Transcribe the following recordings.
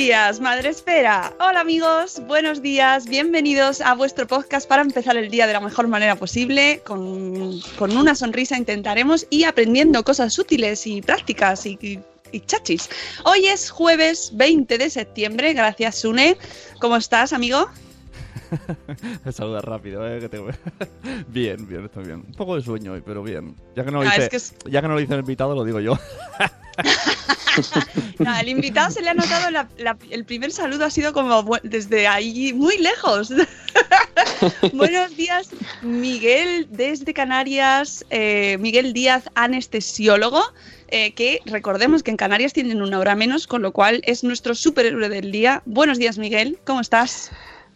días, Madre Esfera. Hola amigos, buenos días, bienvenidos a vuestro podcast para empezar el día de la mejor manera posible, con, con una sonrisa intentaremos y aprendiendo cosas útiles y prácticas y- y chachis. Hoy es jueves 20 de septiembre, gracias Sune. ¿Cómo estás, amigo? Me saludas rápido, ¿eh? Que te- bien, bien, estoy bien. Un poco de sueño hoy, pero bien. Ya que no lo Ah, dice, es que es- ya que no lo dice el invitado, lo digo yo. No, al invitado se le ha notado la- la- el primer saludo ha sido como desde ahí muy lejos. Buenos días, Miguel desde Canarias, eh, Miguel Díaz, anestesiólogo, eh, que recordemos que en Canarias tienen una hora menos, con lo cual es nuestro superhéroe del día. Buenos días, Miguel, ¿cómo estás?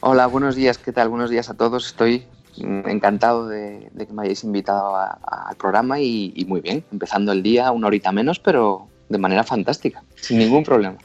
Hola, buenos días, ¿qué tal? Buenos días a todos. Estoy encantado de, de que me hayáis invitado a- a- al programa y, y muy bien, empezando el día una horita menos, pero de manera fantástica, sin ningún problema.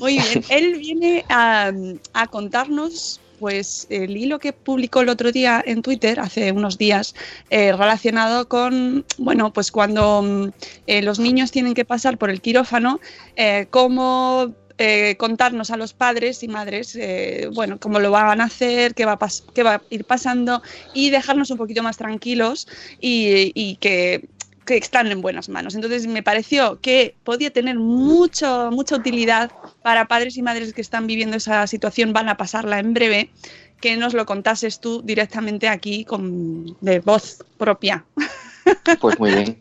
Muy bien, él viene a, a contarnos pues el hilo que publicó el otro día en Twitter, hace unos días, eh, relacionado con, bueno, pues cuando mm, eh, los niños tienen que pasar por el quirófano, eh, cómo eh, contarnos a los padres y madres, eh, bueno, cómo lo van a hacer, qué va a, qué va a ir pasando y dejarnos un poquito más tranquilos y, y que que están en buenas manos. Entonces me pareció que podía tener mucho, mucha utilidad para padres y madres que están viviendo esa situación, van a pasarla en breve, que nos lo contases tú directamente aquí con, de voz propia. Pues muy bien.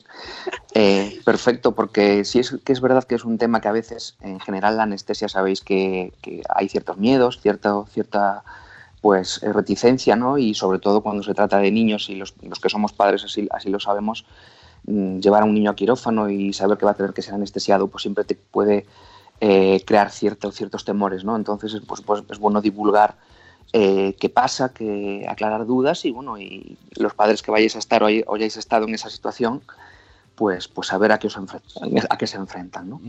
Eh, perfecto, porque sí es que es verdad que es un tema que a veces, en general, la anestesia sabéis que, hay ciertos miedos, cierta, cierta pues eh, reticencia, ¿no? Y sobre todo cuando se trata de niños y los, los que somos padres así, así lo sabemos, mm, llevar a un niño a quirófano y saber que va a tener que ser anestesiado, pues siempre te puede eh, crear cierto- ciertos temores, ¿no? Entonces, pues, pues es bueno divulgar eh, qué pasa, que aclarar dudas y bueno, y los padres que vayáis a estar o, hay- o hayáis estado en esa situación, pues, pues saber a qué, os enfre- a qué se enfrentan, ¿no?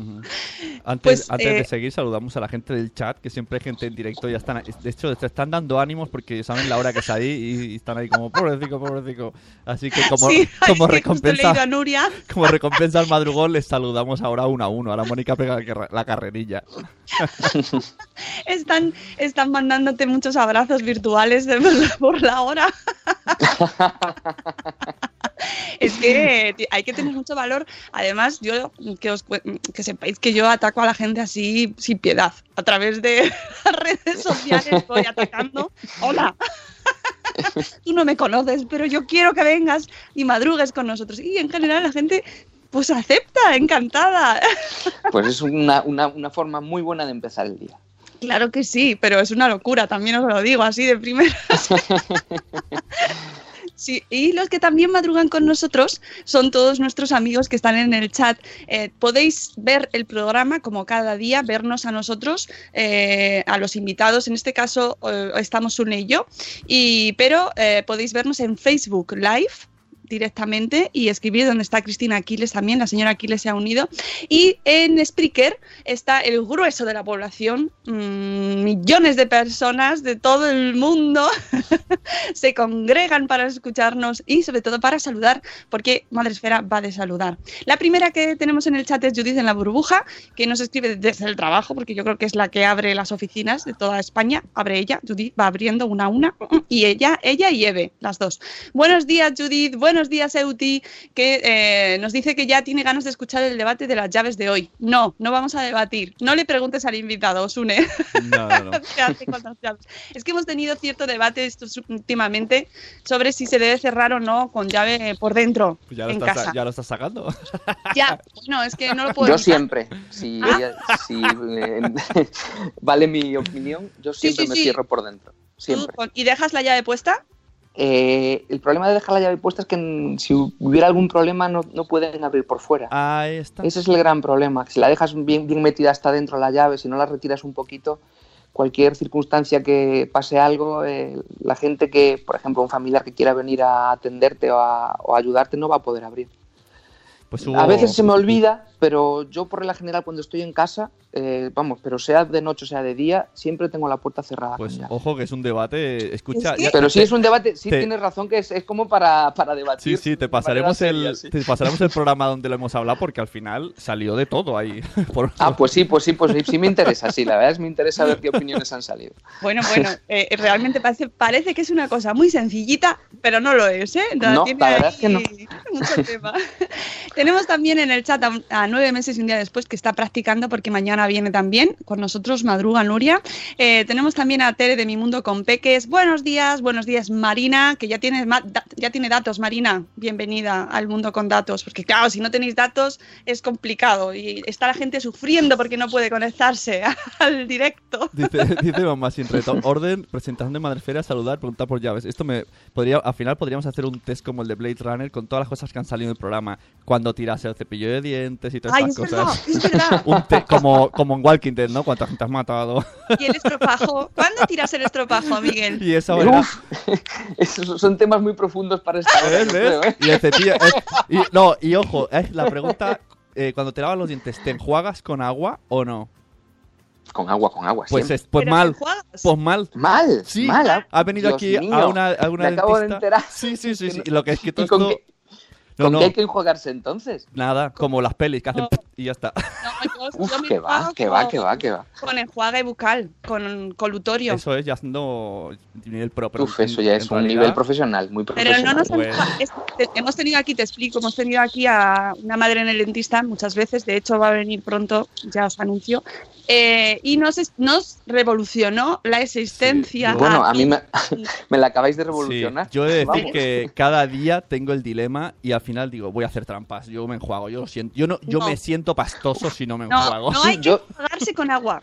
Antes, Pues, antes eh, de seguir, saludamos a la gente del chat, que siempre hay gente en directo. Ya están, de hecho, te están dando ánimos porque saben la hora que es ahí y, y están ahí como pobrecito, pobrecito. Así que como, Sí, como a recompensa, Nuria. como recompensa al madrugón, les saludamos ahora uno a uno. A la Mónica pega la carre- la carrerilla. Están, están mandándote muchos abrazos virtuales de- por la hora. Es que hay que tener mucho valor. Además, yo que, os, que sepáis que yo ataco a la gente así sin piedad. A través de las redes sociales voy atacando. Hola. Tú no me conoces, pero yo quiero que vengas y madrugues con nosotros. Y en general la gente pues acepta, encantada. Pues es una, una, una forma muy buena de empezar el día. Claro que sí, pero es una locura, también os lo digo así de primera. Sí, y los que también madrugan con nosotros son todos nuestros amigos que están en el chat. Eh, podéis ver el programa como cada día, vernos a nosotros, eh, a los invitados. En este caso eh, estamos Sune y yo, y, pero podéis vernos en Facebook Live directamente y escribir donde está Cristina Aquiles también, la señora Aquiles se ha unido. Y en Spreaker está el grueso de la población, mmm, millones de personas de todo el mundo se congregan para escucharnos y sobre todo para saludar, porque Madre Esfera va de saludar. La primera que tenemos en el chat es Judith en la burbuja, que nos escribe desde el trabajo, porque yo creo que es la que abre las oficinas de toda España. Abre ella, Judith va abriendo una a una, y ella, ella y Eve, las dos. Buenos días, Judith. Buenos días, Euti, que eh, nos dice que ya tiene ganas de escuchar el debate de las llaves de hoy. No, no vamos a debatir. No le preguntes al invitado, Sune. No, no, no. Es que hemos tenido cierto debate estos últimamente sobre si se debe cerrar o no con llave por dentro Pues ya, lo en estás, casa. ya lo estás sacando. Ya, no, es que no lo puedo Yo evitar. siempre, si, Ah. ella- si, eh, vale mi opinión, yo Sí, siempre sí, me sí. cierro por dentro. Siempre. ¿Y dejas la llave puesta? Eh, el problema de dejar la llave puesta es que si hubiera algún problema no, no pueden abrir por fuera. Ahí está. Ese es el gran problema. Si la dejas bien, bien metida hasta dentro la llave, si no la retiras un poquito, cualquier circunstancia que pase algo, eh, la gente que, por ejemplo, un familiar que quiera venir a atenderte o a, o a ayudarte no va a poder abrir. Pues hubo- A veces se me olvida, pero yo por regla general cuando estoy en casa, eh, vamos, pero sea de noche o sea de día, siempre tengo la puerta cerrada. Pues ojo que es un debate. Escucha, Es que- ya- pero si te- es un debate, sí te- tienes razón que es, es como para, para Sí, debatir. sí, te de pasaremos el, seria, sí. te pasaremos el programa donde lo hemos hablado porque al final salió de todo ahí. Por- Ah, pues sí, pues sí, pues sí, sí me interesa, sí, la verdad es que me interesa ver qué opiniones han salido. Bueno, bueno, eh, realmente parece, parece que es una cosa muy sencillita, pero no lo es, ¿eh? No, tiene la verdad es que no. ahí mucho tema. Tenemos también en el chat a, nueve meses y un día después que está practicando porque mañana viene también con nosotros Madruga Nuria. Eh, tenemos también a Tere de Mi Mundo con Peques. Buenos días, buenos días Marina, que ya tiene, ya tiene datos, Marina. Bienvenida al Mundo con Datos, porque claro, si no tenéis datos es complicado y está la gente sufriendo porque no puede conectarse al directo. Dice, mamá, sin reto, orden, presentación de Madrefera, saludar, preguntar por llaves. Esto me podría, al final podríamos hacer un test como el de Blade Runner con todas las cosas que han salido en el programa. Cuando tiras el cepillo de dientes y todas Ay, estas es verdad, cosas. es verdad. Un te- como, como en Walking Dead, ¿no? Cuánta gente has matado. Y el estropajo. ¿Cuándo tiras el estropajo, Miguel? Y esa manera. Esos son temas muy profundos para esta hora, ¿eh? Y el cepillo. es- y, no, y ojo, es la pregunta: eh, cuando te lavas los dientes, ¿te enjuagas con agua o no? Con agua, con agua, Pues, siempre. es, pues mal. Pues mal. Mal, Sí, mal. ¿ah? ha venido Dios aquí a una, a una me acabo de dentista. enterar. Sí, sí, sí, sí. Lo que es que todo ¿Y con esto- qué, No, con no, qué hay que enjuagarse entonces? nada, como las pelis que hacen. Y ya está. No, yo- Uf, yo que va, que va, que va, que va. Con enjuague bucal, con colutorio. Eso es ya haciendo nivel pro. pero Uf, eso ya es un realidad- nivel profesional, muy Pero profesional. no nos Bueno. enjuaga- es- te- hemos tenido aquí, te explico, hemos tenido aquí a una madre en el dentista muchas veces, de hecho va a venir pronto, ya os anuncio, eh, y nos, nos revolucionó la existencia. yo- Bueno, a mí me, me la acabáis de Sí, revolucionar. yo he de decir Vamos. que cada día tengo el dilema y al final digo, voy a hacer trampas. Yo me enjuago, yo lo siento. Yo no, yo No. me siento pastoso si no me No, enjuago. no hay que Yo- enjuagarse con agua.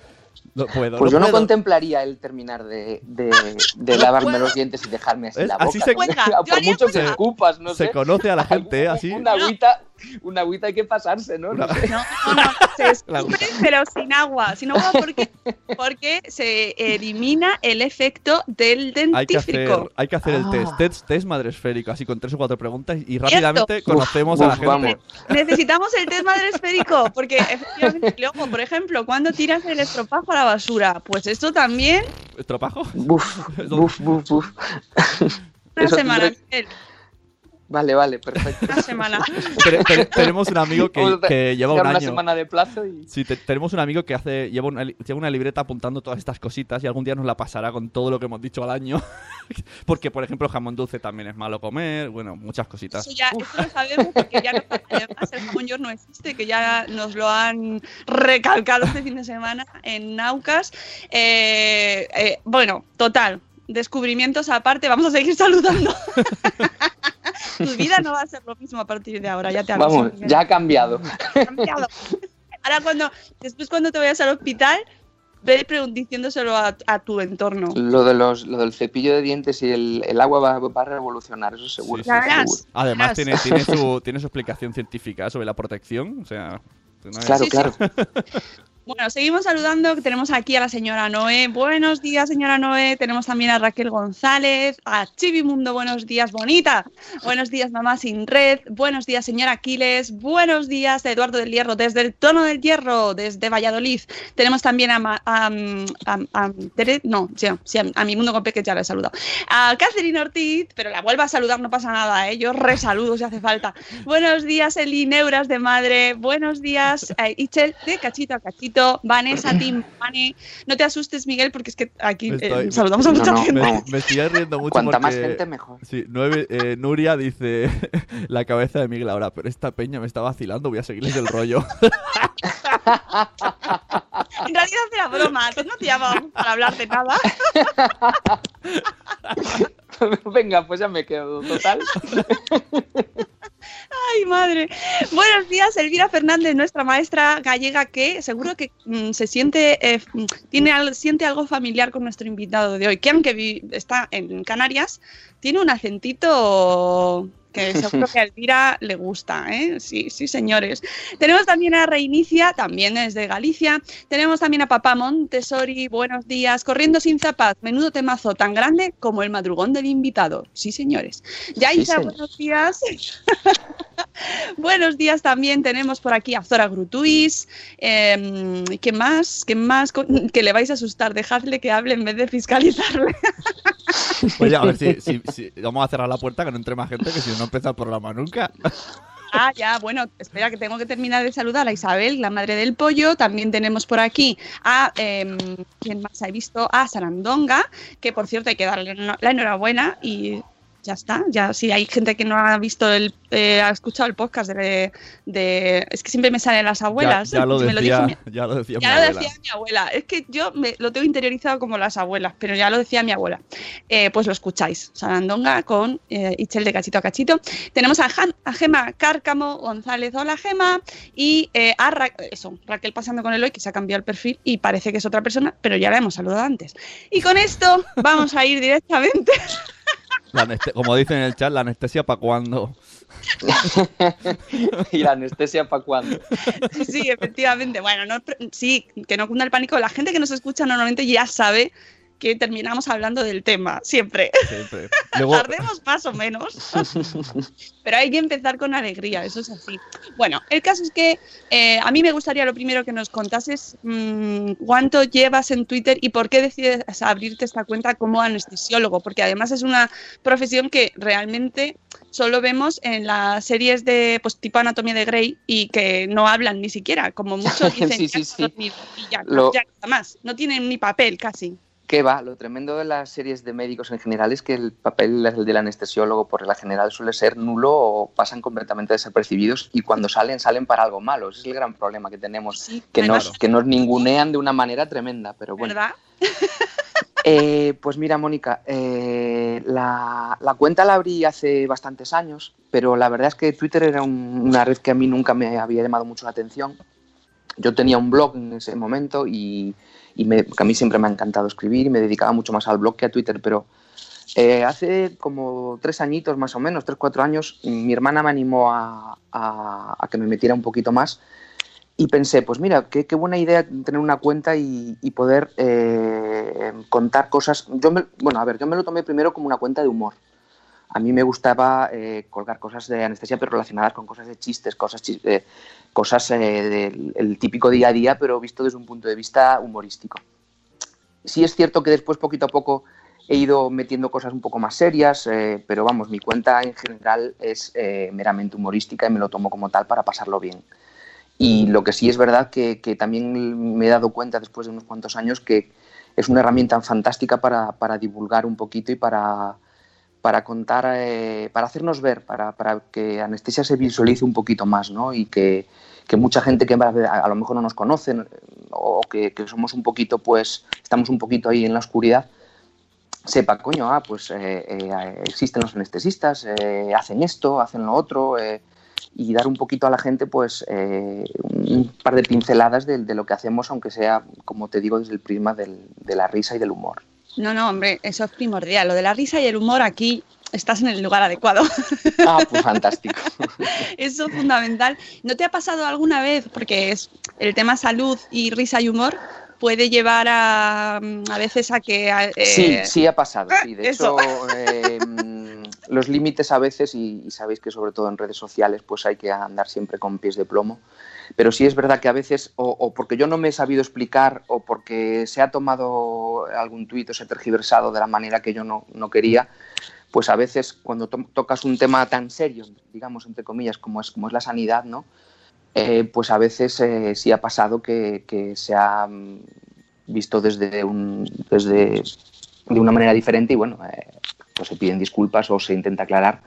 No puedo. Pues yo no contemplaría el terminar de, de, de lavarme los dientes y dejarme así ¿Ves? la Así boca. se- Por mucho que escupas, no Se sé. conoce a la gente, así. Una agüita, una agüita hay que pasarse, ¿no? No sé. No, no, no, se escupe, pero sin agua. Sin agua porque, porque se elimina el efecto del Hay que hacer, dentífrico. hay que hacer el Ah. test, test, test madre esférico, así con tres o cuatro preguntas y rápidamente Uf, conocemos a la uf, gente. vamos. Necesitamos el test madre esférico, porque efectivamente, luego, por ejemplo, cuando tiras el estropajo a la basura, pues esto también ¿Estropajo? Buf, buf, buf, buf. una Eso semana. tendré- Miguel, Vale, vale, perfecto. Una semana. Te- te- tenemos un amigo que, lleva un una año. semana de plazo y... Sí, te- tenemos un amigo que hace lleva una, li- lleva una libreta apuntando todas estas cositas y algún día nos la pasará con todo lo que hemos dicho al año. Porque, por ejemplo, jamón dulce también es malo comer, bueno, muchas cositas. Eso ya eso lo sabemos porque ya nos, además el jamón york no existe, que ya nos lo han recalcado este fin de semana en Naucas. Eh, eh, bueno, total, descubrimientos aparte, vamos a seguir saludando. tu vida no va a ser lo mismo a partir de ahora, ya te aviso. Vamos, ya ha cambiado. Ha cambiado. Ahora cuando, después cuando te vayas al hospital, ve diciéndoselo a, a tu entorno. Lo, de los, lo del cepillo de dientes y el, el agua va, va a revolucionar, eso seguro. Sí, Ya sí, verás. seguro. Además, tiene, tiene, su, tiene su explicación científica sobre la protección. O sea, Claro, Sí, sí. claro. Bueno, seguimos saludando. que Tenemos aquí a la señora Noé. Buenos días, señora Noé. Tenemos también a Raquel González, a Chivi Mundo. Buenos días, bonita. Buenos días, mamá sin red. Buenos días, señora Aquiles. Buenos días, Eduardo del Hierro, desde el tono del Hierro, desde Valladolid. Tenemos también a, Ma- a, a- no, sí, a, mi mundo con Peque ya la he saludado. A Catherine Ortiz, pero la vuelvo a saludar, no pasa nada, ¿eh? yo resaludo si hace falta. Buenos días, Eli Neuras de Madre. Buenos días, eh, Ichel de Cachito a Cachito. Vanessa, Tim, Vane. No te asustes, Miguel, porque es que aquí eh, Estoy- saludamos a No, mucha no, gente. Me, me estoy riendo mucho Cuanta más gente, mejor. Sí, nueve, eh, Nuria dice la cabeza de Miguel ahora, pero esta peña me está vacilando, voy a seguirles el rollo. En realidad era broma, no te llamamos para hablar de nada. Venga, pues ya me quedo, total. Ay, madre. Buenos días, Elvira Fernández, nuestra maestra gallega, que seguro que mm, se siente, eh, mm, tiene al- siente algo familiar con nuestro invitado de hoy, que aunque está en Canarias, tiene un acentito que seguro que a Elvira le gusta, ¿eh? Sí, sí, señores. Tenemos también a Reinicia, también desde Galicia. Tenemos también a Papá Montessori, buenos días. Corriendo sin zapas, menudo temazo tan grande como el madrugón del invitado. Sí, señores. Yaisa, buenos días. Buenos días también tenemos por aquí a Zora Grutuis. Eh, ¿Qué más? ¿Qué más? Que le vais a asustar. Dejadle que hable en vez de fiscalizarle. Oye, a ver si, vamos a cerrar la puerta que no entre más gente, que si no empieza el programa nunca. Ah, ya, bueno, espera que tengo que terminar de saludar a Isabel, la madre del pollo. También tenemos por aquí a, eh, ¿quién más he visto? A Sarandonga, que por cierto hay que darle la enhorabuena y ya está. Ya si hay gente que no ha visto el, eh, ha escuchado el podcast de, de- es que siempre me salen las abuelas. ya lo Me decía, dijo mi- ya lo decía mi Ya lo abuela. decía mi abuela. Es que yo me, lo tengo interiorizado como las abuelas, pero ya lo decía mi abuela. Eh, pues lo escucháis. Sarandonga con eh, Ichel de cachito a cachito. Tenemos a, a Gema Cárcamo González. Hola, Gema. Y eh, a Ra- eso, Raquel pasando con el hoy, que se ha cambiado el perfil y parece que es otra persona, pero ya la hemos saludado antes. Y con esto vamos a ir directamente. La como dicen en el chat, la anestesia para cuando. ¿Y la anestesia para cuándo? Sí, sí, efectivamente. Bueno, no, sí, que no cunda el pánico. La gente que nos escucha normalmente ya sabe que terminamos hablando del tema, siempre. Siempre. Luego, Tardemos más o menos. Pero hay que empezar con alegría, eso es así. Bueno, el caso es que eh, a mí me gustaría lo primero que nos contases mm, cuánto llevas en Twitter y por qué decides abrirte esta cuenta como anestesiólogo, porque además es una profesión que realmente solo vemos en las series de pues, tipo Anatomía de Grey y que no hablan ni siquiera, como muchos dicen Sí, "Ya sí, sí. dormido", y ya, Lo- ya nada más, no tienen ni papel casi. ¿Qué va? Lo tremendo de las series de médicos en general es que el papel el del anestesiólogo por la general suele ser nulo o pasan completamente desapercibidos y cuando salen, salen para algo malo. Ese es el gran problema que tenemos, Sí, que, nos, que nos ningunean de una manera tremenda. Pero bueno, ¿verdad? Eh, pues mira, Mónica, eh, la, la cuenta la abrí hace bastantes años, pero la verdad es que Twitter era un- una red que a mí nunca me había llamado mucho la atención. Yo tenía un blog en ese momento y, y me- que a mí siempre me ha encantado escribir y me dedicaba mucho más al blog que a Twitter, pero eh, hace como tres añitos más o menos, tres, cuatro años, mi hermana me animó a, a- que me metiera un poquito más y pensé, pues mira, qué, qué buena idea tener una cuenta y, y poder eh, contar cosas. Yo me, bueno, a ver, yo me lo tomé primero como una cuenta de humor. A mí me gustaba eh, colgar cosas de anestesia, pero relacionadas con cosas de chistes, cosas, eh, cosas eh, del el típico día a día, pero visto desde un punto de vista humorístico. Sí es cierto que después, poquito a poco, he ido metiendo cosas un poco más serias, pero vamos, mi cuenta en general es meramente humorística y me lo tomo como tal para pasarlo bien. Y lo que sí es verdad que, que también me he dado cuenta después de unos cuantos años que es una herramienta fantástica para divulgar un poquito y para, para contar, eh, para hacernos ver, para, para que anestesia se visualice un poquito más, ¿no? Y que, que mucha gente que a, lo mejor no nos conoce o que, que, somos un poquito, pues, estamos un poquito ahí en la oscuridad, sepa, coño, ah, pues eh, eh, existen los anestesistas, eh, hacen esto, hacen lo otro, y dar un poquito a la gente pues eh, un par de pinceladas de, de, lo que hacemos, aunque sea, como te digo, desde el prisma del, de la risa y del humor. No, no, hombre, eso es primordial. Lo de la risa y el humor aquí estás en el lugar adecuado. Ah, pues fantástico. Eso es fundamental. ¿No te ha pasado alguna vez, porque es el tema salud y risa y humor, puede llevar a, a veces a que... Eh, sí, sí ha pasado. Sí. De Eso. hecho, eh, los límites a veces, y, y, sabéis que sobre todo en redes sociales, pues hay que andar siempre con pies de plomo. Pero sí es verdad que a veces, o, porque yo no me he sabido explicar, o porque se ha tomado algún tuit o se ha tergiversado de la manera que yo no, no quería, pues a veces cuando to tocas un tema tan serio, digamos, entre comillas, como es, como es la sanidad, ¿no? Eh, pues a veces eh, sí ha pasado que, que, se ha visto desde, un, desde de una manera diferente y bueno, eh, pues se piden disculpas o se intenta aclarar.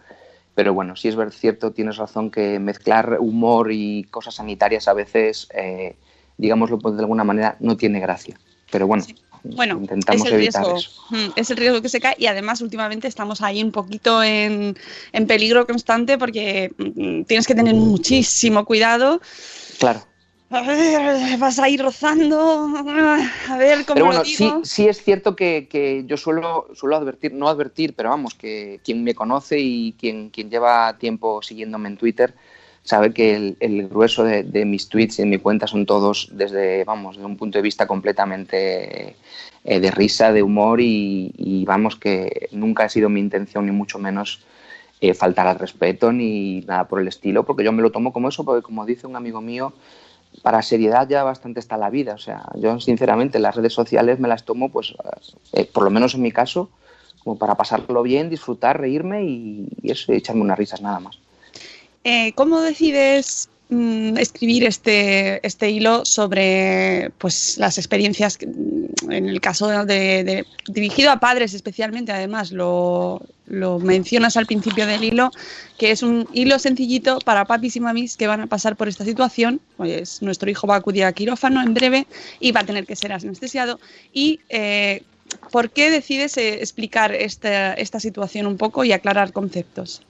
Pero bueno, sí es cierto, tienes razón que mezclar humor y cosas sanitarias a veces, eh, digámoslo pues, de alguna manera, no tiene gracia. Pero bueno, sí bueno, intentamos es el evitar riesgo, eso. mm, es el riesgo que se cae y además últimamente estamos ahí un poquito en, en peligro constante porque mm, tienes que tener muchísimo cuidado. Claro. A ver, vas a ir rozando, a ver cómo pero bueno, lo digo. Sí, sí es cierto que, que, yo suelo, suelo advertir, no advertir, pero vamos, que quien me conoce y quien, quien lleva tiempo siguiéndome en Twitter sabe que el, el grueso de, de, mis tweets en mi cuenta son todos desde, vamos, desde un punto de vista completamente eh, de risa, de humor y, y, vamos, que nunca ha sido mi intención ni mucho menos eh, faltar al respeto ni nada por el estilo, porque yo me lo tomo como eso, porque como dice un amigo mío, para seriedad ya bastante está la vida. O sea, yo sinceramente las redes sociales me las tomo, pues, eh, por lo menos en mi caso, como para pasarlo bien, disfrutar, reírme y, eso, echarme unas risas nada más. Eh, ¿Cómo decides mmm, escribir este, este hilo sobre pues, las experiencias, que, en el caso de, de, dirigido a padres especialmente, además lo, lo, mencionas al principio del hilo, que es un hilo sencillito para papis y mamis que van a pasar por esta situación, pues nuestro hijo va a acudir a quirófano en breve y va a tener que ser anestesiado y... Eh, ¿Por qué decides eh, explicar esta, esta situación un poco y aclarar conceptos?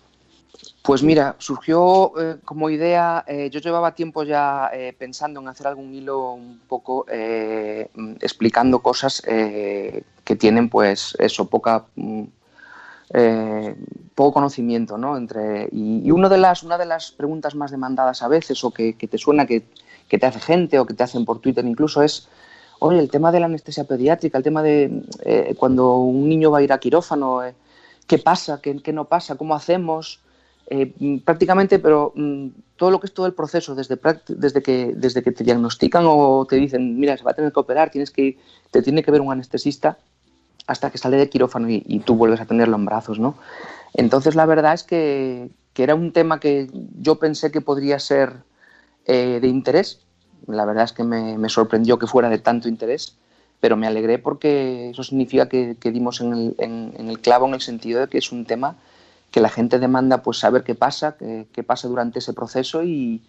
Pues mira, surgió eh, como idea, eh, yo llevaba tiempo ya eh, pensando en hacer algún hilo un poco eh, explicando cosas que tienen pues eso, poca, mm, poco conocimiento, ¿no? Entre, y, de las, una de las preguntas más demandadas a veces o que, te suena que, que, te hace gente o que te hacen por Twitter incluso es, oye, el tema de la anestesia pediátrica, el tema de cuando un niño va a ir a quirófano, ¿qué pasa? ¿Qué, ¿Qué no pasa? ¿Cómo hacemos? Eh, prácticamente, pero mmm, todo lo que es todo el proceso, desde, desde, que, desde que te diagnostican o te dicen, mira, se va a tener que operar, tienes que, te tiene que ver un anestesista hasta que sale de quirófano y, tú vuelves a tenerlo en brazos, ¿no? Entonces, la verdad es que, que era un tema que yo pensé que podría ser eh, de interés. La verdad es que me, sorprendió que fuera de tanto interés, pero me alegré porque eso significa que, que dimos en el, en el clavo en el sentido de que es un tema que la gente demanda pues saber qué pasa, qué, pasa durante ese proceso y,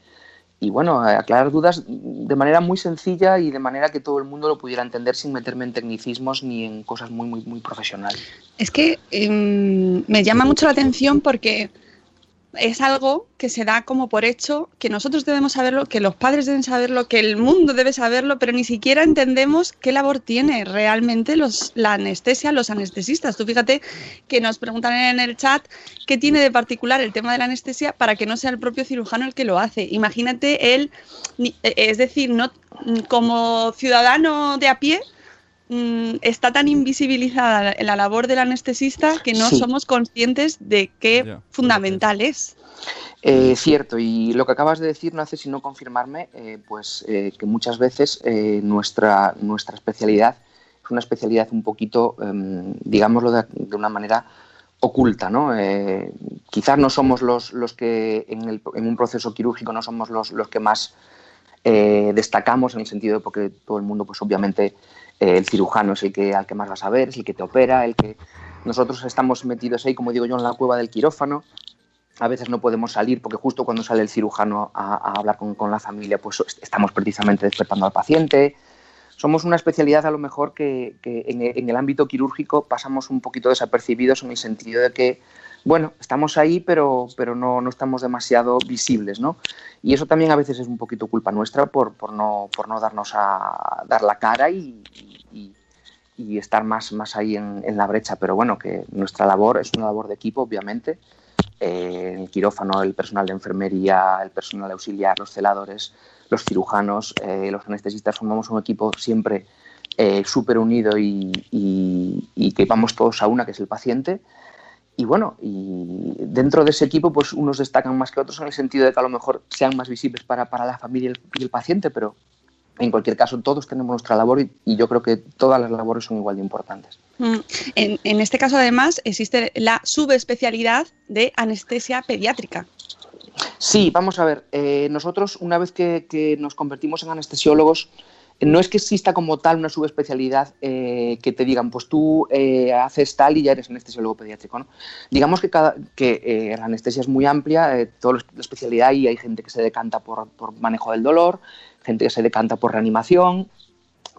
y, bueno, aclarar dudas de manera muy sencilla y de manera que todo el mundo lo pudiera entender sin meterme en tecnicismos ni en cosas muy, muy, muy profesionales. Es que eh, me llama mucho la atención porque es algo que se da como por hecho, que nosotros debemos saberlo, que los padres deben saberlo, que el mundo debe saberlo, pero ni siquiera entendemos qué labor tiene realmente los, la anestesia, los anestesistas. Tú fíjate que nos preguntan en el chat qué tiene de particular el tema de la anestesia para que no sea el propio cirujano el que lo hace. Imagínate él, es decir, no como ciudadano de a pie, mm, está tan invisibilizada la labor del anestesista que no sí. somos conscientes de qué yeah, fundamental es. Eh, cierto, y lo que acabas de decir no hace sino confirmarme eh, pues, eh, que muchas veces eh, nuestra, nuestra especialidad es una especialidad un poquito, em, digámoslo de, de, una manera oculta. ¿no? Eh, quizás no somos los, los que en, el, en, un proceso quirúrgico no somos los, los que más eh, destacamos en el sentido de porque todo el mundo, pues obviamente, eh, el cirujano es el que al que más vas a ver, es el que te opera, el que nosotros estamos metidos ahí, como digo yo, en la cueva del quirófano. A veces no podemos salir porque justo cuando sale el cirujano a, hablar con, la familia, pues estamos precisamente despertando al paciente. Somos una especialidad a lo mejor que, en, el ámbito quirúrgico pasamos un poquito desapercibidos en el sentido de que bueno, estamos ahí, pero, pero no, no, estamos demasiado visibles, ¿no? Y eso también a veces es un poquito culpa nuestra por, por, no, por no darnos a dar la cara y, y, estar más, más ahí en, en, la brecha. Pero bueno, que nuestra labor es una labor de equipo, obviamente. Eh, el quirófano, el personal de enfermería, el personal auxiliar, los celadores, los cirujanos, eh, los anestesistas, formamos un equipo siempre eh, súper unido y, y, y que vamos todos a una, que es el paciente y bueno, y dentro de ese equipo, pues unos destacan más que otros en el sentido de que a lo mejor sean más visibles para, para la familia y el, y el, paciente, pero en cualquier caso todos tenemos nuestra labor y, y, yo creo que todas las labores son igual de importantes. Mm. En, en, este caso, además, existe la subespecialidad de anestesia pediátrica. Sí, vamos a ver, eh, nosotros una vez que, que nos convertimos en anestesiólogos, no es que exista como tal una subespecialidad eh, que te digan, pues tú eh, haces tal y ya eres anestesiólogo pediátrico. Digamos que, cada, que eh, la anestesia es muy amplia, toda la especialidad y hay gente que se decanta por, manejo del dolor, gente que se decanta por reanimación,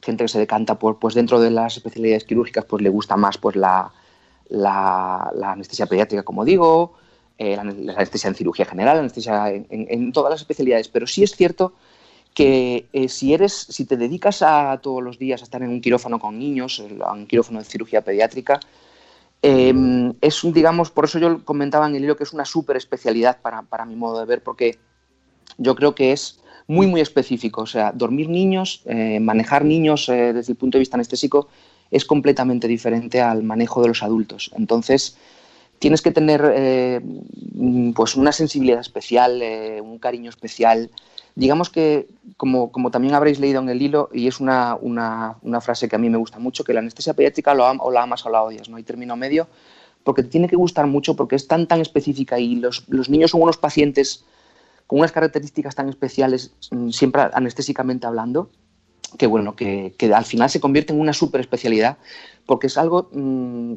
gente que se decanta por, pues dentro de las especialidades quirúrgicas, pues le gusta más pues la, la, anestesia pediátrica, como digo, la, la, anestesia en cirugía general, la anestesia en, en todas las especialidades. Pero sí es cierto que eh, si eres, si te dedicas a todos los días a estar en un quirófano con niños, en un quirófano de cirugía pediátrica, eh, es un, digamos, por eso yo comentaba en el hilo que es una súper especialidad para, para, mi modo de ver, porque yo creo que es muy, muy específico. O sea, dormir niños, eh, manejar niños eh, desde el punto de vista anestésico es completamente diferente al manejo de los adultos. Entonces, tienes que tener pues una sensibilidad especial, un cariño especial, digamos que, como, también habréis leído en el hilo, y es una, una, frase que a mí me gusta mucho, que la anestesia pediátrica lo am, o la amas o la odias, no hay término medio, porque tiene que gustar mucho porque es tan, tan específica y los, los niños son unos pacientes con unas características tan especiales, mm, siempre anestésicamente hablando, que bueno, que, que al final se convierte en una super especialidad porque es algo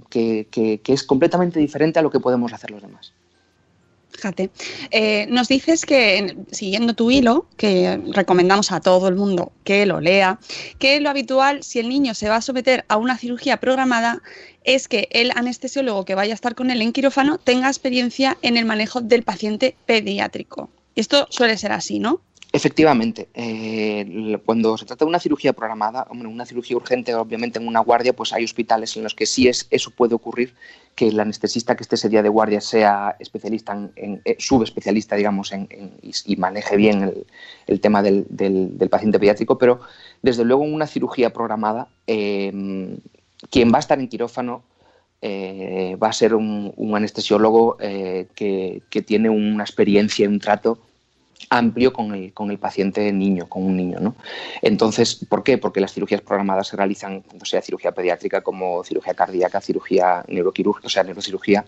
que, que, que es completamente diferente a lo que podemos hacer los demás. Fíjate, eh, nos dices que, siguiendo tu hilo, que recomendamos a todo el mundo que lo lea, que lo habitual, si el niño se va a someter a una cirugía programada, es que el anestesiólogo que vaya a estar con él en quirófano tenga experiencia en el manejo del paciente pediátrico. Esto suele ser así, ¿no? Efectivamente, eh, cuando se trata de una cirugía programada, una cirugía urgente, obviamente en una guardia, pues hay hospitales en los que sí es, eso puede ocurrir, que el anestesista que esté ese día de guardia sea especialista, en, en eh, subespecialista, digamos, en, y, maneje bien el, tema del, paciente pediátrico, pero desde luego en una cirugía programada, eh, quien va a estar en quirófano eh, va a ser un, un anestesiólogo que, que tiene una experiencia y un trato amplio con el, con el paciente niño, con un niño. ¿no? Entonces, ¿por qué? Porque las cirugías programadas se realizan, tanto sea cirugía pediátrica como cirugía cardíaca, cirugía neuroquirúrgica, o sea, neurocirugía.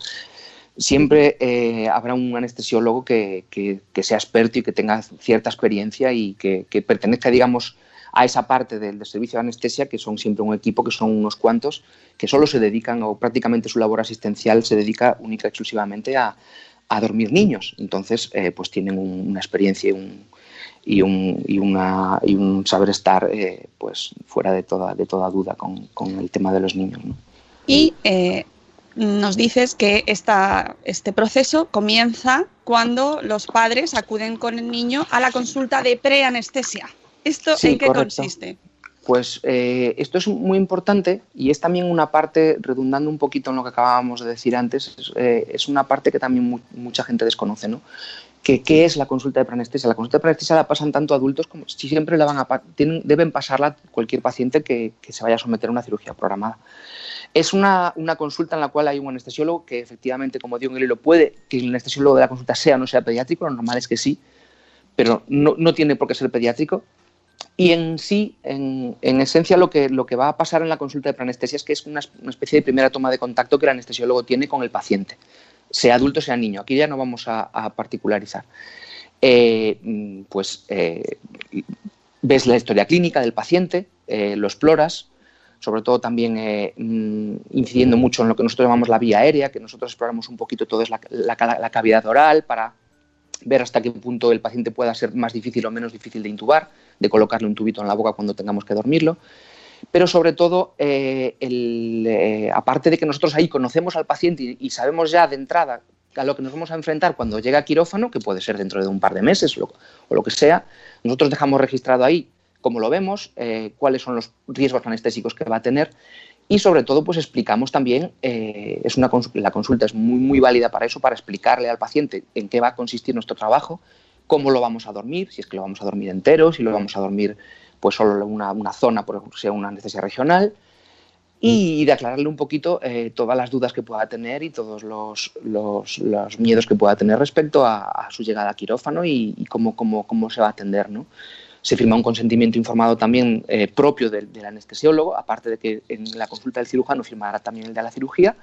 Siempre eh, habrá un anestesiólogo que, que, que, sea experto y que tenga cierta experiencia y que, que pertenezca, digamos, a esa parte del, del, servicio de anestesia, que son siempre un equipo, que son unos cuantos, que solo se dedican, o prácticamente su labor asistencial se dedica única y exclusivamente a, a dormir niños. Entonces, eh, pues tienen un, una experiencia y un, y un, y una, y un saber estar eh, pues fuera de toda, de toda duda con, con el tema de los niños. ¿no? Y eh, nos dices que esta, este proceso comienza cuando los padres acuden con el niño a la consulta de preanestesia. ¿Esto sí, en qué correcto. consiste? Pues eh, esto es muy importante y es también una parte, redundando un poquito en lo que acabábamos de decir antes, es, eh, una parte que también mu mucha gente desconoce, ¿no? Que, ¿Qué es la consulta de preanestesia? La consulta de preanestesia la pasan tanto adultos como si siempre la van a deben pasarla cualquier paciente que, que, se vaya a someter a una cirugía programada. Es una, una, consulta en la cual hay un anestesiólogo que efectivamente, como digo en el hilo, puede que el anestesiólogo de la consulta sea o no sea pediátrico, lo normal es que sí, pero no, no tiene por qué ser pediátrico y en sí, en, en, esencia, lo que, lo que va a pasar en la consulta de preanestesia es que es una, especie de primera toma de contacto que el anestesiólogo tiene con el paciente, sea adulto, sea niño. Aquí ya no vamos a, particularizar. Eh, pues eh, ves la historia clínica del paciente, eh, lo exploras, sobre todo también mm, incidiendo mucho en lo que nosotros llamamos la vía aérea, que nosotros exploramos un poquito todo es la, la, la cavidad oral para ver hasta qué punto el paciente pueda ser más difícil o menos difícil de intubar, de colocarle un tubito en la boca cuando tengamos que dormirlo. Pero sobre todo, eh, el, eh, aparte de que nosotros ahí conocemos al paciente y, sabemos ya de entrada a lo que nos vamos a enfrentar cuando llega a quirófano, que puede ser dentro de un par de meses o lo que sea, nosotros dejamos registrado ahí cómo lo vemos, eh, cuáles son los riesgos anestésicos que va a tener y sobre todo pues explicamos también, eh, es una la consulta es muy, muy válida para eso, para explicarle al paciente en qué va a consistir nuestro trabajo, cómo lo vamos a dormir, si es que lo vamos a dormir entero, si lo vamos a dormir pues solo una, una zona, por ejemplo, sea una anestesia regional, y de aclararle un poquito eh, todas las dudas que pueda tener y todos los, los, miedos que pueda tener respecto a, su llegada a quirófano y, cómo, cómo, cómo, se va a atender. ¿no? Se firma un consentimiento informado también eh, propio del, anestesiólogo, aparte de que en la consulta del cirujano firmará también el de la cirugía.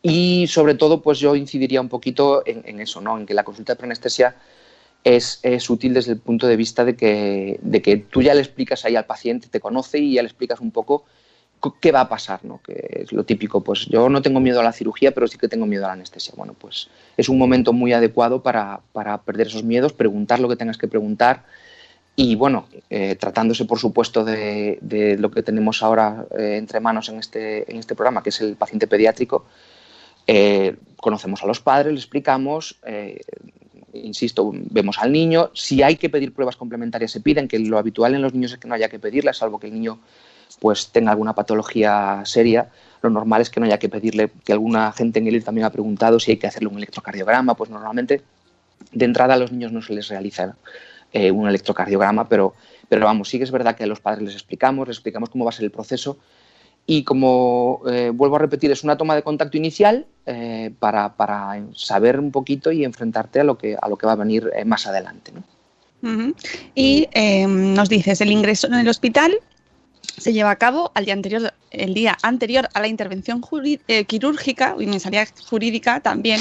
Y sobre todo, pues yo incidiría un poquito en, eso, ¿no? en que la consulta de preanestesia es, es, útil desde el punto de vista de que, de que tú ya le explicas ahí al paciente, te conoce y ya le explicas un poco qué va a pasar, ¿no? Que es lo típico, pues yo no tengo miedo a la cirugía, pero sí que tengo miedo a la anestesia. Bueno, pues es un momento muy adecuado para, perder esos miedos, preguntar lo que tengas que preguntar y bueno, eh, tratándose por supuesto de, lo que tenemos ahora eh, entre manos en este, en este programa, que es el paciente pediátrico, eh, conocemos a los padres, le explicamos, insisto, vemos al niño, si hay que pedir pruebas complementarias se piden, que lo habitual en los niños es que no haya que pedirlas, salvo que el niño pues tenga alguna patología seria, lo normal es que no haya que pedirle, que alguna gente en él también ha preguntado si hay que hacerle un electrocardiograma, pues normalmente de entrada a los niños no se les realiza eh, un electrocardiograma, pero, pero vamos, sí que es verdad que a los padres les explicamos, les explicamos cómo va a ser el proceso y como eh, vuelvo a repetir, es una toma de contacto inicial eh, para, saber un poquito y enfrentarte a lo que, a lo que va a venir más adelante. Y nos dices, el ingreso en el hospital se lleva a cabo al día anterior, el día anterior a la intervención eh, quirúrgica, y me salía jurídica también,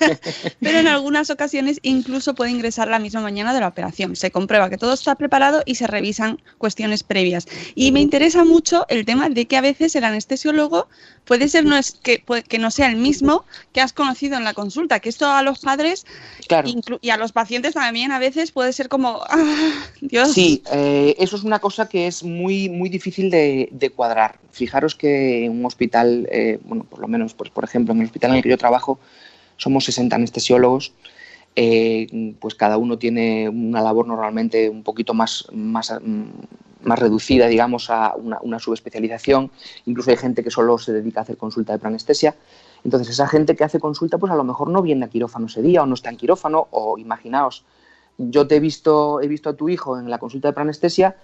pero en algunas ocasiones incluso puede ingresar la misma mañana de la operación. Se comprueba que todo está preparado y se revisan cuestiones previas. Y me interesa mucho el tema de que a veces el anestesiólogo puede ser no es que, que no sea el mismo que has conocido en la consulta, que esto a los padres y a los pacientes también a veces puede ser como, ah, Dios. Sí, eh, eso es una cosa que es muy, muy difícil de, cuadrar. Fijaros que en un hospital, eh, bueno, por lo menos, pues por ejemplo, en el hospital en el que yo trabajo, somos 60 anestesiólogos. Eh, pues cada uno tiene una labor normalmente un poquito más, más, más reducida, digamos, a una, subespecialización. Incluso hay gente que solo se dedica a hacer consulta de planestesia. Entonces, esa gente que hace consulta, pues a lo mejor no viene a quirófano ese día o no está en quirófano, o imaginaos, yo te he visto, he visto a tu hijo en la consulta de planestesia,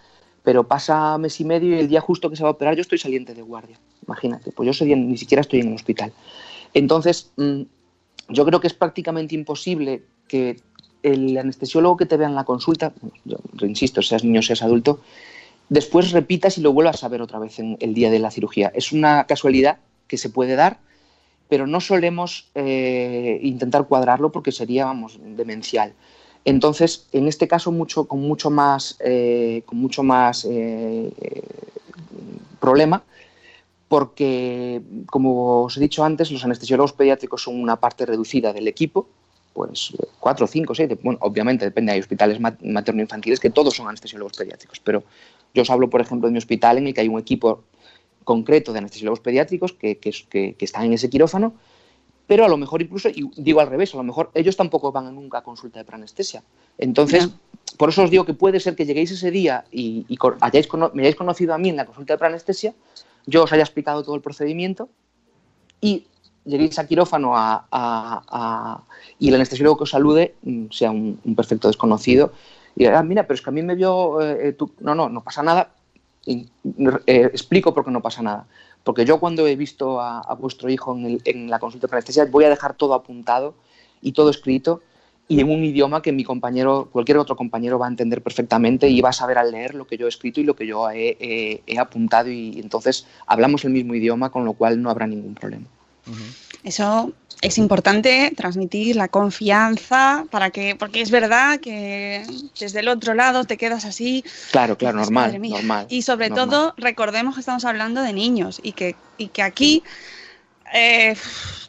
pero pasa mes y medio y el día justo que se va a operar yo estoy saliente de guardia. Imagínate, pues yo día ni siquiera estoy en el hospital. Entonces, mm, yo creo que es prácticamente imposible que el anestesiólogo que te vea en la consulta, yo insisto, seas niño, seas adulto, después repitas y lo vuelvas a ver otra vez en el día de la cirugía. Es una casualidad que se puede dar, pero no solemos eh, intentar cuadrarlo porque sería, vamos, demencial. Entonces, en este caso, mucho, con mucho más, eh, con mucho más eh, problema, porque, como os he dicho antes, los anestesiólogos pediátricos son una parte reducida del equipo, pues cuatro, cinco, seis, bueno, obviamente depende, hay hospitales materno-infantiles que todos son anestesiólogos pediátricos, pero yo os hablo, por ejemplo, de mi hospital en el que hay un equipo concreto de anestesiólogos pediátricos que, están en ese quirófano, pero a lo mejor incluso, y digo al revés, a lo mejor ellos tampoco van nunca a consulta de preanestesia. Entonces, por eso os digo que puede ser que lleguéis ese día y, hayáis, me hayáis conocido a mí en la consulta de preanestesia, yo os haya explicado todo el procedimiento y lleguéis a quirófano y el anestesiólogo que os salude mm, sea un perfecto desconocido y ah, mira, pero es que a mí me vio, eh, tú, no, no, no pasa nada. Eh, explico por qué no pasa nada. Porque yo cuando he visto a, vuestro hijo en, la consulta de anestesia voy a dejar todo apuntado y todo escrito y en un idioma que mi compañero, cualquier otro compañero va a entender perfectamente y va a saber al leer lo que yo he escrito y lo que yo he, apuntado y, entonces hablamos el mismo idioma, con lo cual no habrá ningún problema. Eso es importante transmitir la confianza para que, porque es verdad que desde el otro lado te quedas así. Claro, claro, normal, normal. Y sobre todo, recordemos que estamos hablando de niños y que, y que aquí eh,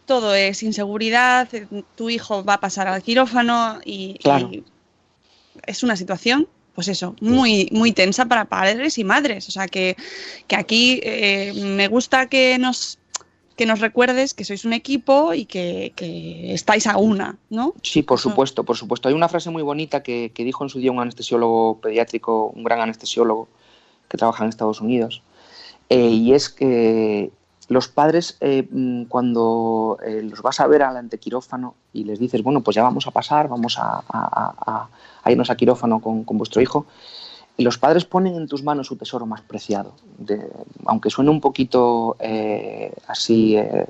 todo es inseguridad, tu hijo va a pasar al quirófano y, es una situación pues eso, muy, muy tensa para padres y madres. O sea que, aquí eh, me gusta que nos que nos recuerdes que sois un equipo y que, que estáis a una, ¿no? Sí, por supuesto, por supuesto. Hay una frase muy bonita que, que dijo en su día un anestesiólogo pediátrico, un gran anestesiólogo que trabaja en Estados Unidos, eh, y es que los padres eh, mm, cuando eh, los vas a ver al antequirófano y les dices, bueno, pues ya vamos a pasar, vamos a- a irnos a quirófano con, con vuestro hijo, y los padres ponen en tus manos su tesoro más preciado. De- aunque suene un poquito eh, así, eh,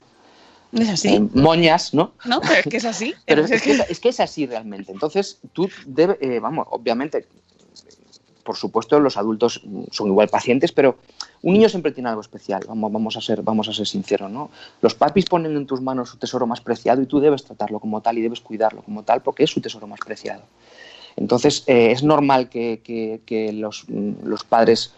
Es así, eh, moñas, ¿no? ¿no? Pero es que es así. Pero Es es que, es que es así realmente. Entonces, tú debes, eh, vamos, obviamente, por supuesto, los adultos son igual pacientes, pero un niño siempre tiene algo especial. Vamos, vamos a ser, vamos a ser sinceros, ¿no? Los papis ponen en tus manos su tesoro más preciado y tú debes tratarlo como tal y debes cuidarlo como tal porque es su tesoro más preciado. Entonces, eh, es normal que, los, mm, los padres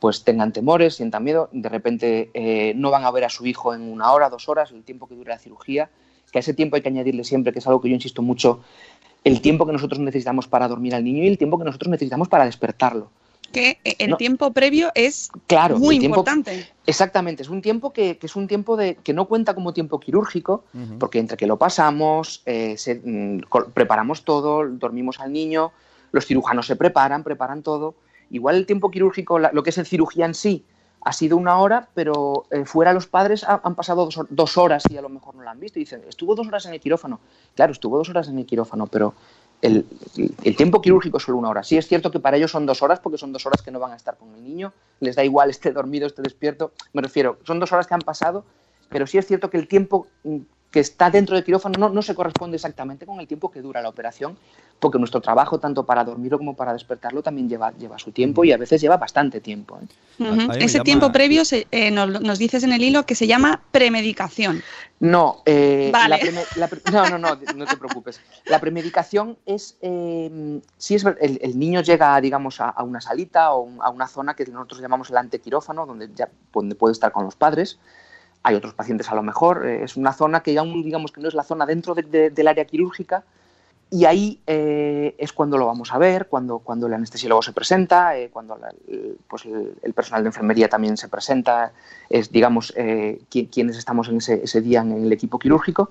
pues tengan temores, sientan miedo, de repente eh, no van a ver a su hijo en una hora, dos horas, el tiempo que dure la cirugía, que a ese tiempo hay que añadirle siempre, que es algo que yo insisto mucho, el tiempo que nosotros necesitamos para dormir al niño y el tiempo que nosotros necesitamos para despertarlo. Que el No. tiempo previo es Claro, muy el tiempo- importante. Exactamente, es un tiempo que, que es un tiempo de, que no cuenta como tiempo quirúrgico, porque entre que lo pasamos, eh, se- mm, preparamos todo, dormimos al niño, los cirujanos se preparan, preparan todo. Igual el tiempo quirúrgico, la- lo que es en cirugía en sí, ha sido una hora, pero eh, fuera los padres ha- han pasado dos horas y a lo mejor no la han visto. Y dicen, estuvo dos horas en el quirófano. Claro, estuvo dos horas en el quirófano, pero el, tiempo quirúrgico es solo una hora. Sí es cierto que para ellos son dos horas, porque son dos horas que no van a estar con el niño. Les da igual esté dormido, esté despierto. Me refiero, son dos horas que han pasado, pero sí es cierto que el tiempo mm, que está dentro del quirófano no, no se corresponde exactamente con el tiempo que dura la operación, porque nuestro trabajo, tanto para dormirlo como para despertarlo, también lleva, lleva su tiempo y a veces lleva bastante tiempo. ¿eh? Ese llama- tiempo previo se- eh, nos, nos dices en el hilo que se llama premedicación. No, eh, Vale. la preme- la pre- no, no, no, no te preocupes. La premedicación es, eh, si es el, el niño llega, digamos, a, a una salita o un- a una zona que nosotros llamamos el antequirófano, donde ya donde puede estar con los padres. Hay otros pacientes a lo mejor. eh, es una zona que aún, digamos, que no es la zona dentro de- de- del área quirúrgica. Y ahí eh, es cuando lo vamos a ver, cuando, cuando el anestesiólogo se presenta, eh, cuando la- el, pues el, personal de enfermería también se presenta, es, digamos, qui- quienes estamos en ese, día en el equipo quirúrgico.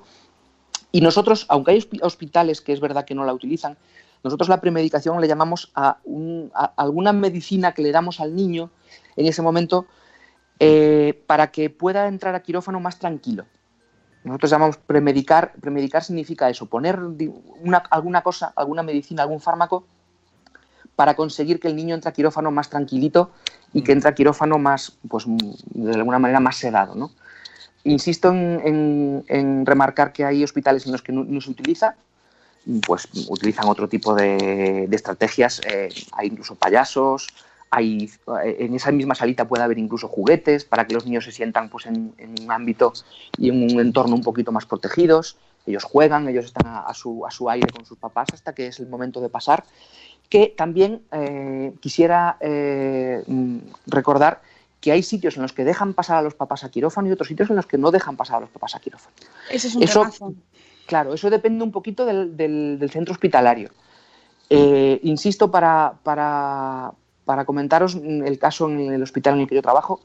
Y nosotros, aunque hay hospi- hospitales que es verdad que no la utilizan, nosotros la premedicación le llamamos a, un- a alguna medicina que le damos al niño en ese momento eh, para que pueda entrar a quirófano más tranquilo. Nosotros llamamos premedicar. Premedicar significa eso, poner una- alguna cosa, alguna medicina, algún fármaco para conseguir que el niño entre a quirófano más tranquilito y que entre a quirófano más, pues mm, de alguna manera más sedado, ¿no? Insisto en, en- en remarcar que hay hospitales en los que no, no se utiliza, pues utilizan otro tipo de, de estrategias, eh, hay incluso payasos, hay, eh, en esa misma salita puede haber incluso juguetes para que los niños se sientan pues, en, en un ámbito y en un entorno un poquito más protegidos. Ellos juegan, ellos están a, a su, a su aire con sus papás hasta que es el momento de pasar. Que también eh, quisiera eh, mm, recordar que hay sitios en los que dejan pasar a los papás a quirófano y otros sitios en los que no dejan pasar a los papás a quirófano. Ese es un Eso-. Claro, eso depende un poquito del, del- del centro hospitalario. Eh, insisto, para, para- para comentaros el caso en el hospital en el que yo trabajo,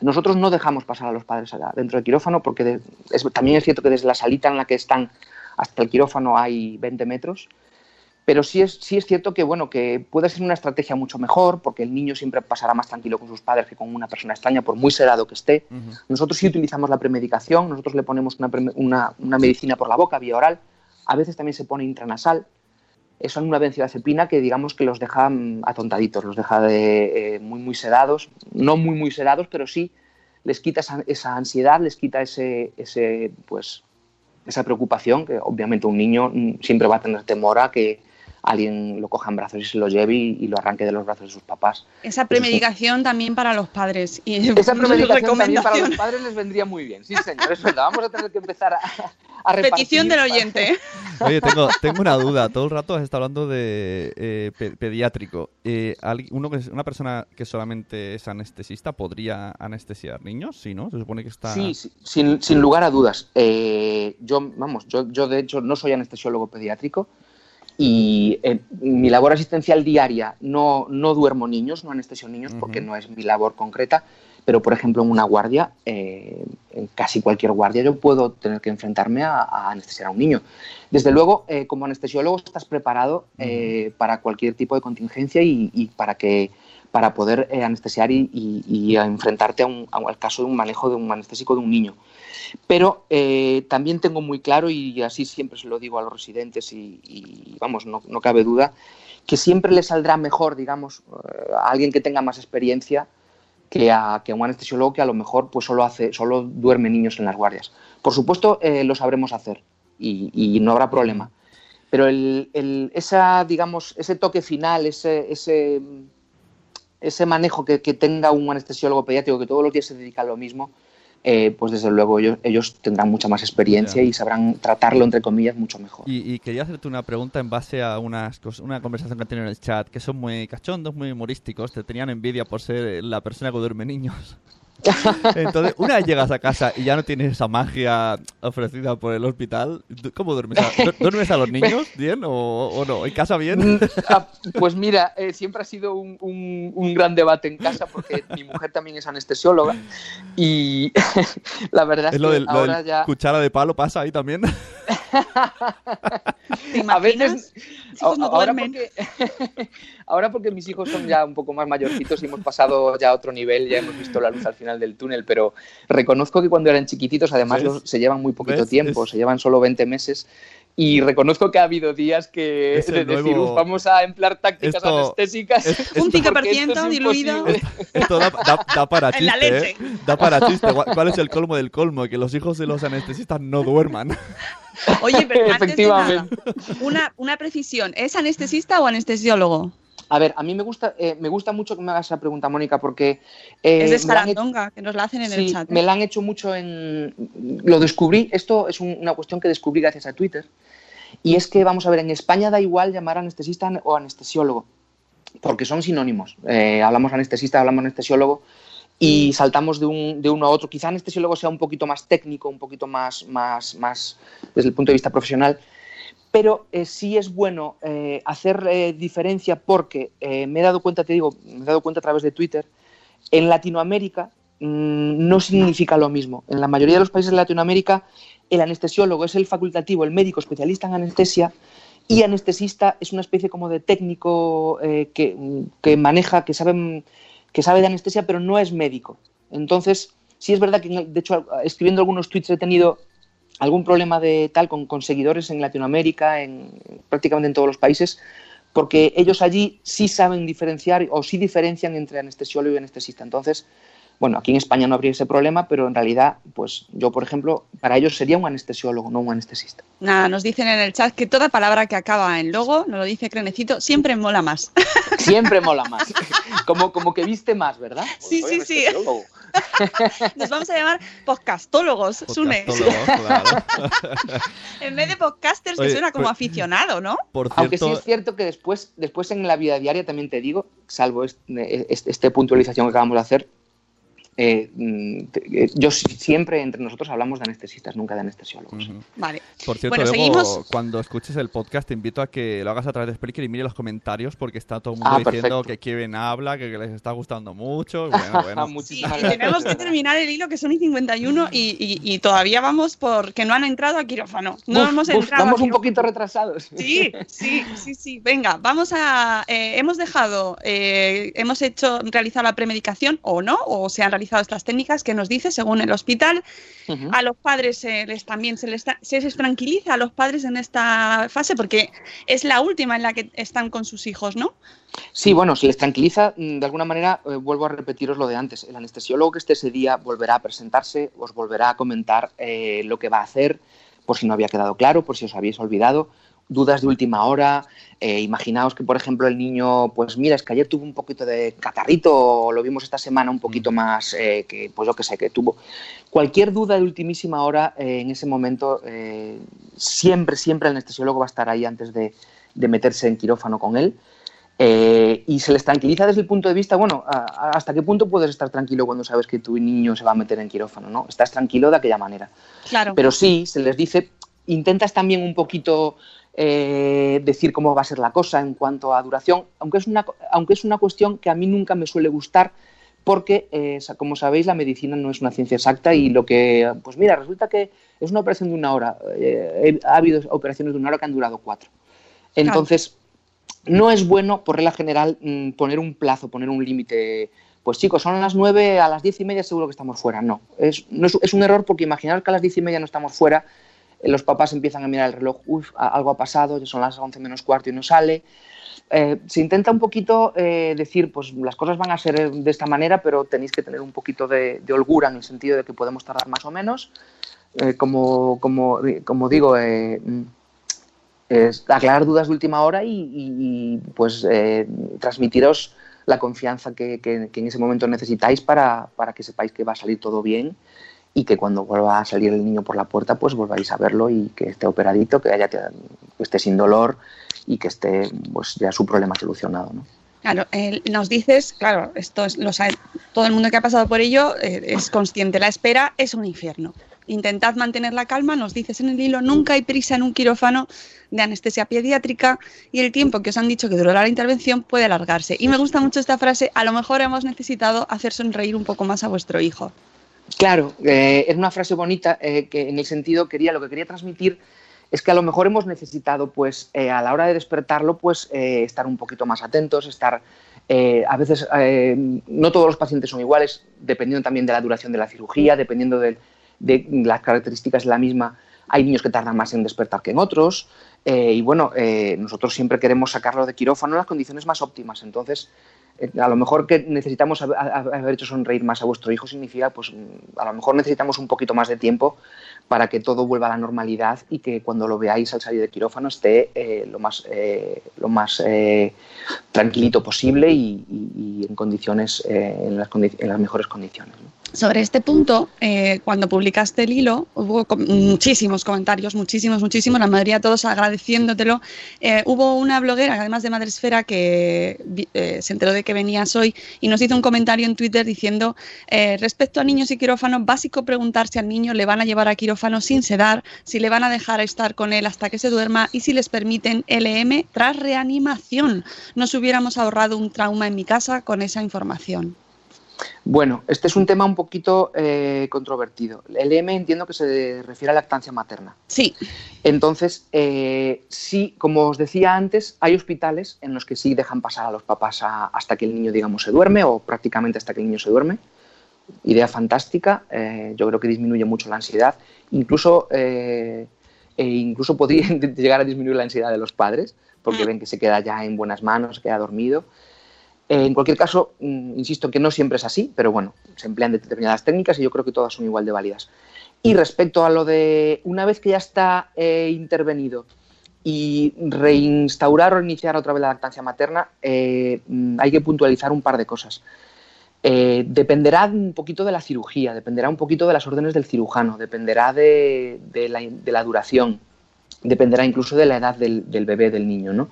nosotros no dejamos pasar a los padres allá, dentro del quirófano porque de- es- también es cierto que desde la salita en la que están hasta el quirófano hay 20 metros, pero sí es, sí es cierto que, bueno, que puede ser una estrategia mucho mejor porque el niño siempre pasará más tranquilo con sus padres que con una persona extraña, por muy sedado que esté. Nosotros sí utilizamos la premedicación, nosotros le ponemos una, preme- una- una medicina por la boca, vía oral, a veces también se pone intranasal. Es una benzodiazepina que digamos que los deja mm, atontaditos, los deja de, eh, muy muy sedados, no muy muy sedados, pero sí les quita esa, esa ansiedad, les quita ese, ese pues esa preocupación que obviamente un niño mm, siempre va a tener temor a que alguien lo coja en brazos y se lo lleve y, y lo arranque de los brazos de sus papás. Esa premedicación también para los padres. Y Esa premedicación también para los padres les vendría muy bien. Sí, señor, es verdad. Vamos a tener que empezar a, a repartir. Petición del oyente. Oye, tengo, tengo una duda. Todo el rato has estado hablando de eh, pe- pediátrico. Eh, ¿alguien- uno que es- ¿Una persona que solamente es anestesista podría anestesiar niños? Sí, ¿no? Se supone que está... Sí, sí, sin, sin lugar a dudas. Eh, yo, vamos, yo, yo de hecho no soy anestesiólogo pediátrico y en mi labor asistencial diaria no, no duermo niños, no anestesio niños porque no es mi labor concreta, pero por ejemplo en una guardia, eh, en casi cualquier guardia yo puedo tener que enfrentarme a, a anestesiar a un niño. Desde luego, eh, como anestesiólogo estás preparado eh, para cualquier tipo de contingencia y, y para que para poder eh, anestesiar y, y- enfrentarte a un- a- al caso de un manejo de un anestésico de un niño. Pero eh, también tengo muy claro, y así siempre se lo digo a los residentes, y, vamos, no, no cabe duda, que siempre le saldrá mejor, digamos, eh, a alguien que tenga más experiencia que a, que un anestesiólogo que a lo mejor pues solo hace, solo duerme niños en las guardias. Por supuesto, eh, lo sabremos hacer y, y no habrá problema. Pero el, el- esa, digamos, ese toque final, ese, ese, ese manejo que, que tenga un anestesiólogo pediátrico que todos los días se dedica a lo mismo, eh, pues desde luego ellos, ellos tendrán mucha más experiencia y sabrán tratarlo, entre comillas, mucho mejor. Y, y quería hacerte una pregunta en base a unas una conversación que han tenido en el chat, que son muy cachondos, muy humorísticos, te tenían envidia por ser la persona que duerme niños. Entonces, una vez llegas a casa y ya no tienes esa magia ofrecida por el hospital, ¿tú ¿cómo duermes? A, du- ¿Duermes a los niños bien o, o no? ¿En casa bien? Mm, ah, Pues mira, eh, siempre ha sido un, un- un gran debate en casa porque mi mujer también es anestesióloga y la verdad es, Es lo que del, lo ahora del ya cuchara de palo, ¿pasa ahí también? ¿Te a veces hijos no ahora duermen. porque ahora porque mis hijos son ya un poco más mayorcitos y hemos pasado ya a otro nivel, ya hemos visto la luz al final del túnel, pero reconozco que cuando eran chiquititos, además se llevan muy poquito ¿Ves? tiempo, se llevan solo 20 meses. Y reconozco que ha habido días que Es de decir, nuevo- "Uf, vamos a emplear tácticas Esto- anestésicas. es- Un porque 5% esto es diluido. imposible". Esto da, da- da para En la chiste, leche. ¿eh? Da para chiste. ¿Cuál- ¿Cuál es el colmo del colmo? Que los hijos de los anestesistas no duerman. Oye, pero antes de Efectivamente. nada, una, una precisión. ¿Es anestesista o anestesiólogo? A ver, a mí me gusta, eh, me gusta mucho que me hagas esa pregunta, Mónica, porque eh, es de hecho- Sarandonga, que nos la hacen en el chat. ¿eh? me la han hecho mucho en... Lo descubrí, esto es un- una cuestión que descubrí gracias a Twitter, y es que, vamos a ver, en España da igual llamar anestesista o anestesiólogo, porque son sinónimos. Eh, hablamos anestesista, hablamos anestesiólogo, y saltamos de, un, de uno a otro. Quizá anestesiólogo sea un poquito más técnico, un poquito más, más, más desde el punto de vista profesional, pero eh, sí es bueno eh, hacer eh, diferencia porque me he dado cuenta, te digo, me he dado cuenta a través de Twitter, en Latinoamérica mm, no significa lo mismo. En la mayoría de los países de Latinoamérica, el anestesiólogo es el facultativo, el médico especialista en anestesia, y anestesista es una especie como de técnico que, que maneja, que sabe, que sabe de anestesia, pero no es médico. Entonces, sí es verdad que, de hecho, escribiendo algunos tweets he tenido algún problema de tal con, con seguidores en Latinoamérica, en prácticamente en todos los países, porque ellos allí sí saben diferenciar o sí diferencian entre anestesiólogo y anestesista. Entonces, bueno, aquí en España no habría ese problema, pero en realidad, pues yo, por ejemplo, para ellos sería un anestesiólogo, no un anestesista. Nada, nos dicen en el chat que toda palabra que acaba en logo, nos lo dice Crenecito, siempre mola más. Siempre mola más. Como, como que viste más, ¿verdad? Sí, sí, sí. Nos vamos a llamar podcastólogos, Sune. Podcastólogo, claro. En vez de podcasters, que Oye, suena como pues- aficionado, ¿no? Por Aunque sí es cierto que después, después en la vida diaria también te digo, salvo este, este, este puntualización que acabamos de hacer, eh, mm, eh, yo si- siempre entre nosotros hablamos de anestesistas, nunca de anestesiólogos. Vale. Por cierto, Bueno, seguimos. cuando escuches el podcast, te invito a que lo hagas a través de Spreaker y mire los comentarios, porque está todo el mundo Ah, diciendo perfecto. que Kevin habla, que, que les está gustando mucho. Bueno, bueno. Sí, Muchísimas y gracias. tenemos que terminar el hilo que son y 51 y, y, y todavía vamos porque no han entrado a quirófano. No hemos entrado. a vamos un quirófano. poquito retrasados. Sí, sí, sí, sí. Venga, vamos a. eh, hemos dejado, eh, hemos hecho, realizado la premedicación o no, o se han realizado estas técnicas que nos dice según el hospital. A los padres se les también se les, tra- se les tranquiliza a los padres en esta fase porque es la última en la que están con sus hijos, ¿no? Sí, bueno, si les tranquiliza, mm, de alguna manera, eh, vuelvo a repetiros lo de antes. El anestesiólogo que esté ese día volverá a presentarse, os volverá a comentar eh, lo que va a hacer, por si no había quedado claro, por si os habéis olvidado, dudas de última hora. eh, imaginaos que, por ejemplo, el niño, pues mira, es que ayer tuvo un poquito de catarrito, o lo vimos esta semana un poquito más, eh, que pues yo qué sé, que tuvo. Cualquier duda de ultimísima hora, eh, en ese momento, eh, siempre, siempre el anestesiólogo va a estar ahí antes de, de meterse en quirófano con él. Eh, y se les tranquiliza desde el punto de vista, bueno, a- a- ¿hasta qué punto puedes estar tranquilo cuando sabes que tu niño se va a meter en quirófano? ¿no? Estás tranquilo de aquella manera. Claro. Pero sí, se les dice, intentas también un poquito eh, decir cómo va a ser la cosa en cuanto a duración, aunque es, una, aunque es una cuestión que a mí nunca me suele gustar, porque, eh, como sabéis, la medicina no es una ciencia exacta y lo que, pues mira, resulta que es una operación de una hora. Eh, ha habido operaciones de una hora que han durado cuatro. Entonces, no es bueno, por regla general, mm, poner un plazo, poner un límite. Pues chicos, son las nueve, a las diez y media seguro que estamos fuera. No, es, es, un error porque imaginaos que a las diez y media no estamos fuera, los papás empiezan a mirar el reloj, uff, algo ha pasado, ya son las once menos cuarto y no sale. Eh, se intenta un poquito eh, decir, pues las cosas van a ser de esta manera, pero tenéis que tener un poquito de, holgura en el sentido de que podemos tardar más o menos. Eh, como, como, como, digo, aclarar dudas de última hora y, pues transmitiros la confianza que, en ese momento necesitáis para, para que sepáis que va a salir todo bien y que cuando vuelva a salir el niño por la puerta, pues volváis a verlo y que esté operadito, que, haya, que esté sin dolor y que esté pues ya su problema solucionado. ¿no? Claro, nos dices, claro, esto es, lo sabe, todo el mundo que ha pasado por ello eh, es consciente, la espera es un infierno. Intentad mantener la calma, nos dices en el hilo, nunca hay prisa en un quirófano de anestesia pediátrica y el tiempo que os han dicho que durará la intervención puede alargarse. Y me gusta mucho esta frase, a lo mejor hemos necesitado hacer sonreír un poco más a vuestro hijo. Claro, eh, es una frase bonita eh, que en el sentido quería, lo que quería transmitir es que a lo mejor hemos necesitado, pues, eh, a la hora de despertarlo, pues, estar un poquito más atentos, estar, a veces, no todos los pacientes son iguales, dependiendo también de la duración de la cirugía, dependiendo de, de las características de la misma. Hay niños que tardan más en despertar que en otros. y bueno, nosotros siempre queremos sacarlo de quirófano en las condiciones más óptimas. Entonces, a lo mejor que necesitamos haber hecho sonreír más a vuestro hijo significa, pues a lo mejor necesitamos un poquito más de tiempo para que todo vuelva a la normalidad y que cuando lo veáis al salir de quirófano esté eh, lo más, eh, lo más tranquilito posible y, en condiciones, en las, en, las, mejores condiciones. Sobre este punto, eh, cuando publicaste el hilo, hubo muchísimos comentarios, muchísimos, muchísimos, la mayoría todos agradeciéndotelo. Eh, hubo una bloguera, además de Madresfera, que eh, se enteró de que venías hoy y nos hizo un comentario en Twitter diciendo, respecto a niños y quirófano, básico preguntarse al niño, ¿le van a llevar a quirófano sin sedar? ¿Si le van a dejar estar con él hasta que se duerma? Y si les permiten LM tras reanimación. Nos hubiéramos ahorrado un trauma en mi casa con esa información. Bueno, este es un tema un poquito eh, controvertido. El M entiendo que se refiere a lactancia materna. Sí. Entonces, eh, sí, como os decía antes, hay hospitales en los que sí dejan pasar a los papás hasta que el niño, digamos, se duerme o prácticamente hasta que el niño se duerme. Idea fantástica. Eh, yo creo que disminuye mucho la ansiedad. Incluso, e incluso podría llegar a disminuir la ansiedad de los padres porque mm. ven que se queda ya en buenas manos, se queda dormido. Eh, en cualquier caso, mm, insisto que no siempre es así, pero bueno, se emplean determinadas técnicas y yo creo que todas son igual de válidas. Y respecto a lo de una vez que ya está eh, intervenido y reinstaurar o iniciar otra vez la lactancia materna, eh, mm, hay que puntualizar un par de cosas. dependerá un poquito de la cirugía, dependerá un poquito de las órdenes del cirujano, dependerá de, la, duración, dependerá incluso de la edad del, del bebé, del niño, ¿no?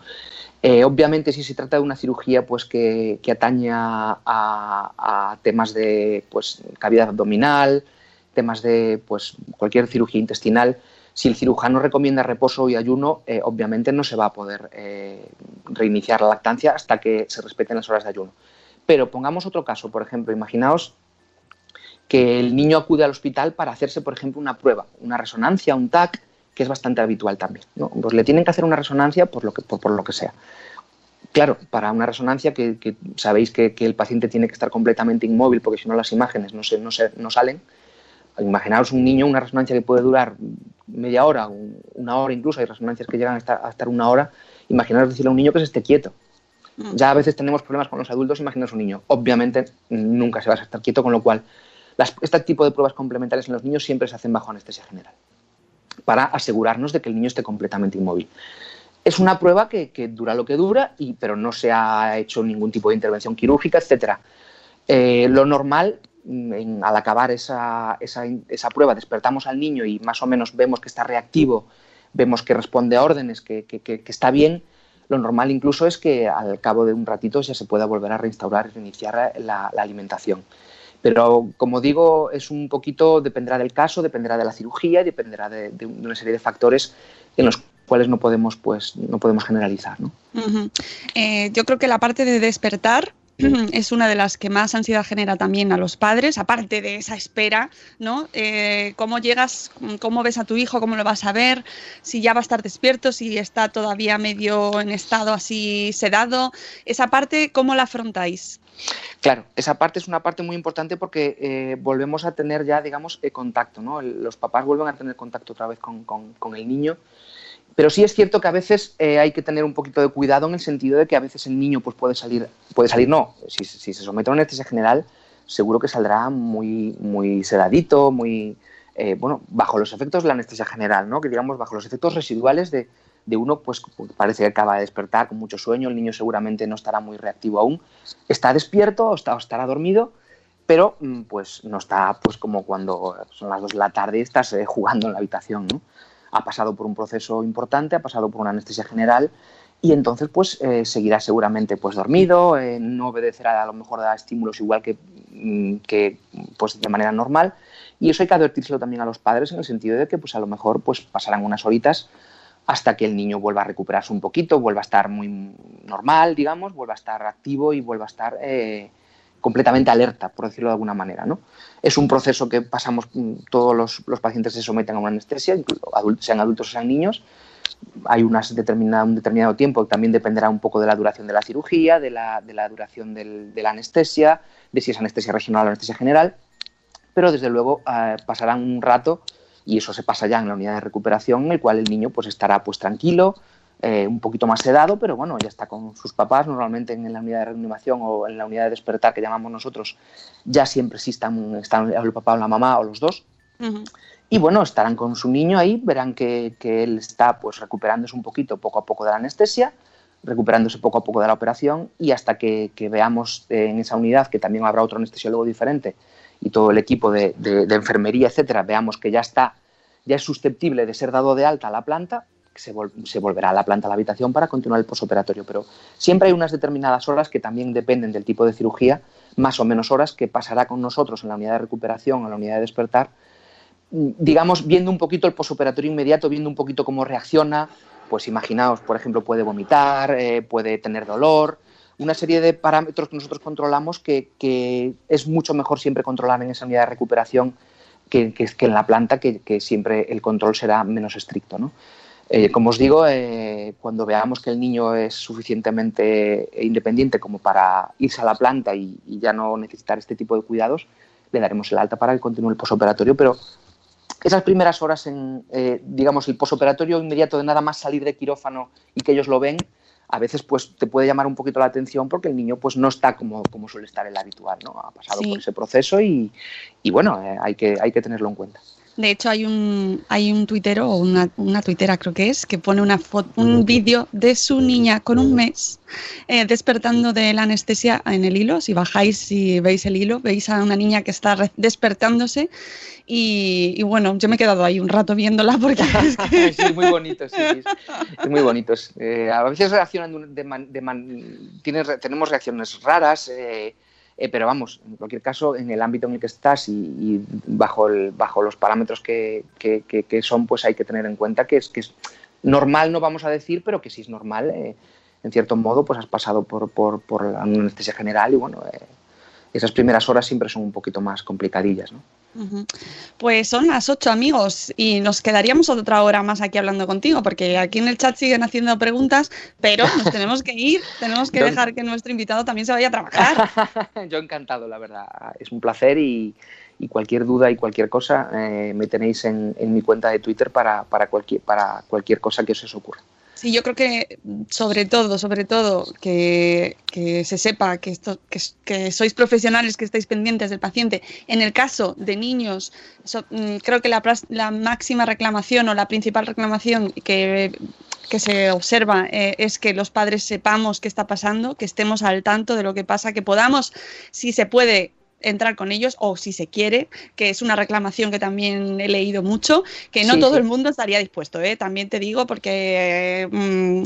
Eh, obviamente, si se trata de una cirugía pues, que, atañe a, temas de pues, cavidad abdominal, temas de pues, cualquier cirugía intestinal, si el cirujano recomienda reposo y ayuno, eh, obviamente no se va a poder eh, reiniciar la lactancia hasta que se respeten las horas de ayuno. Pero pongamos otro caso, por ejemplo, imaginaos que el niño acude al hospital para hacerse, por ejemplo, una prueba, una resonancia, un TAC, que es bastante habitual también. Pues le tienen que hacer una resonancia por lo que, por, lo que sea. Claro, para una resonancia que, sabéis que, el paciente tiene que estar completamente inmóvil porque si no las imágenes no, se, no, se, no salen. Imaginaos un niño, una resonancia que puede durar media hora, una hora incluso, hay resonancias que llegan a estar, una hora. Imaginaos decirle a un niño que se esté quieto. Mm. Ya a veces tenemos problemas con los adultos, imaginaos un niño. Obviamente nunca se va a estar quieto, con lo cual este tipo de pruebas complementarias en los niños siempre se hacen bajo anestesia general para asegurarnos de que el niño esté completamente inmóvil. Es una prueba que, dura lo que dura, y, pero no se ha hecho ningún tipo de intervención quirúrgica, etc. Eh, lo normal, mm, al acabar esa, esa, prueba, despertamos al niño y más o menos vemos que está reactivo, vemos que responde a órdenes, que, está bien, lo normal incluso es que al cabo de un ratito ya se pueda volver a reinstaurar y reiniciar la alimentación. Pero como digo, es un poquito, dependerá del caso, dependerá de la cirugía y dependerá de, una serie de factores en los cuales no podemos, pues, no podemos generalizar. ¿no? Eh, yo creo que la parte de despertar es una de las que más ansiedad genera también a los padres, aparte de esa espera, ¿no? Eh, ¿Cómo llegas, cómo ves a tu hijo, cómo lo vas a ver, si ya va a estar despierto, si está todavía medio en estado así sedado? Esa parte, ¿cómo la afrontáis? Claro, esa parte es una parte muy importante porque eh, volvemos a tener ya, digamos, contacto, ¿no? Los papás vuelven a tener contacto otra vez con, con el niño pero sí es cierto que a veces eh, hay que tener un poquito de cuidado en el sentido de que a veces el niño pues, puede salir, puede salir no, si, se somete a una anestesia general, seguro que saldrá muy, muy sedadito, muy, eh, bueno, bajo los efectos de la anestesia general, ¿no? Que digamos, bajo los efectos residuales de, uno, pues parece que acaba de despertar con mucho sueño, el niño seguramente no estará muy reactivo aún, está despierto o, está, estará dormido, pero mm, pues no está pues como cuando son las dos de la tarde y estás eh, jugando en la habitación, ¿no? Ha pasado por un proceso importante, ha pasado por una anestesia general y entonces pues eh, seguirá seguramente pues dormido, eh, no obedecerá a lo mejor a estímulos igual que, mm, que pues de manera normal y eso hay que advertírselo también a los padres en el sentido de que pues a lo mejor pues pasarán unas horitas hasta que el niño vuelva a recuperarse un poquito, vuelva a estar muy normal, digamos, vuelva a estar activo y vuelva a estar eh, completamente alerta, por decirlo de alguna manera. ¿no? Es un proceso que pasamos, mm, todos los, pacientes se someten a una anestesia, sean adultos o sean niños. Hay unas un determinado tiempo, también dependerá un poco de la duración de la cirugía, de la, duración de la anestesia, de si es anestesia regional o anestesia general, pero desde luego eh, pasarán un rato y eso se pasa ya en la unidad de recuperación, en el cual el niño pues estará pues tranquilo, eh, un poquito más sedado, pero bueno, ya está con sus papás. Normalmente en la unidad de reanimación o en la unidad de despertar que llamamos nosotros, ya siempre sí están, están el papá o la mamá o los dos. Y bueno, estarán con su niño ahí, verán que, él está pues recuperándose un poquito poco a poco de la anestesia, recuperándose poco a poco de la operación y hasta que, veamos en esa unidad que también habrá otro anestesiólogo diferente y todo el equipo de, de enfermería, etcétera, veamos que ya está, ya es susceptible de ser dado de alta a la planta, se, volverá a la planta a la habitación para continuar el posoperatorio. Pero siempre hay unas determinadas horas que también dependen del tipo de cirugía, más o menos horas que pasará con nosotros en la unidad de recuperación en la unidad de despertar, digamos, viendo un poquito el posoperatorio inmediato, viendo un poquito cómo reacciona. Pues imaginaos, por ejemplo, puede vomitar, eh, puede tener dolor, una serie de parámetros que nosotros controlamos que, es mucho mejor siempre controlar en esa unidad de recuperación que, que, en la planta, que, siempre el control será menos estricto. ¿no? Eh, como os digo, eh, cuando veamos que el niño es suficientemente independiente como para irse a la planta y, ya no necesitar este tipo de cuidados, le daremos el alta para que continúe el posoperatorio, pero esas primeras horas en, eh, digamos, el posoperatorio inmediato de nada más salir de quirófano y que ellos lo ven, a veces pues te puede llamar un poquito la atención porque el niño pues no está como, como suele estar el habitual, ¿no? Ha pasado por ese proceso y, y bueno, hay, que, hay que tenerlo en cuenta. De hecho, hay un, hay un tuitero, o una, una tuitera creo que es, que pone una foto, un vídeo de su niña con un mes eh, despertando de la anestesia en el hilo. Si bajáis y veis el hilo, veis a una niña que está despertándose. Y, bueno, yo me he quedado ahí un rato viéndola porque es que... sí, muy bonito, sí, sí, es muy bonito. Eh, a veces reaccionan de, de tenemos reacciones raras. Eh, eh, pero vamos, en cualquier caso, en el ámbito en el que estás y, bajo, el, bajo los parámetros que, que, son, pues hay que tener en cuenta que es, que es normal, no vamos a decir, pero que sí es normal. Eh, en cierto modo, pues has pasado por, por, una anestesia general y bueno, eh, esas primeras horas siempre son un poquito más complicadillas, ¿no? Pues son las ocho amigos y nos quedaríamos otra hora más aquí hablando contigo porque aquí en el chat siguen haciendo preguntas, pero nos tenemos que ir, tenemos que dejar que nuestro invitado también se vaya a trabajar. Yo encantado, la verdad, es un placer y, cualquier duda y cualquier cosa eh, me tenéis en, mi cuenta de Twitter para, para, cualquier, para cualquier cosa que os ocurra. Sí, yo creo que sobre todo, sobre todo, que, se sepa que, esto, que, sois profesionales, que estáis pendientes del paciente. En el caso de niños, mm, creo que la, máxima reclamación o la principal reclamación que, se observa eh, es que los padres sepamos qué está pasando, que estemos al tanto de lo que pasa, que podamos, si se puede, entrar con ellos o si se quiere, que es una reclamación que también he leído mucho, que no todo el mundo estaría dispuesto, ¿eh? también te digo, porque mm,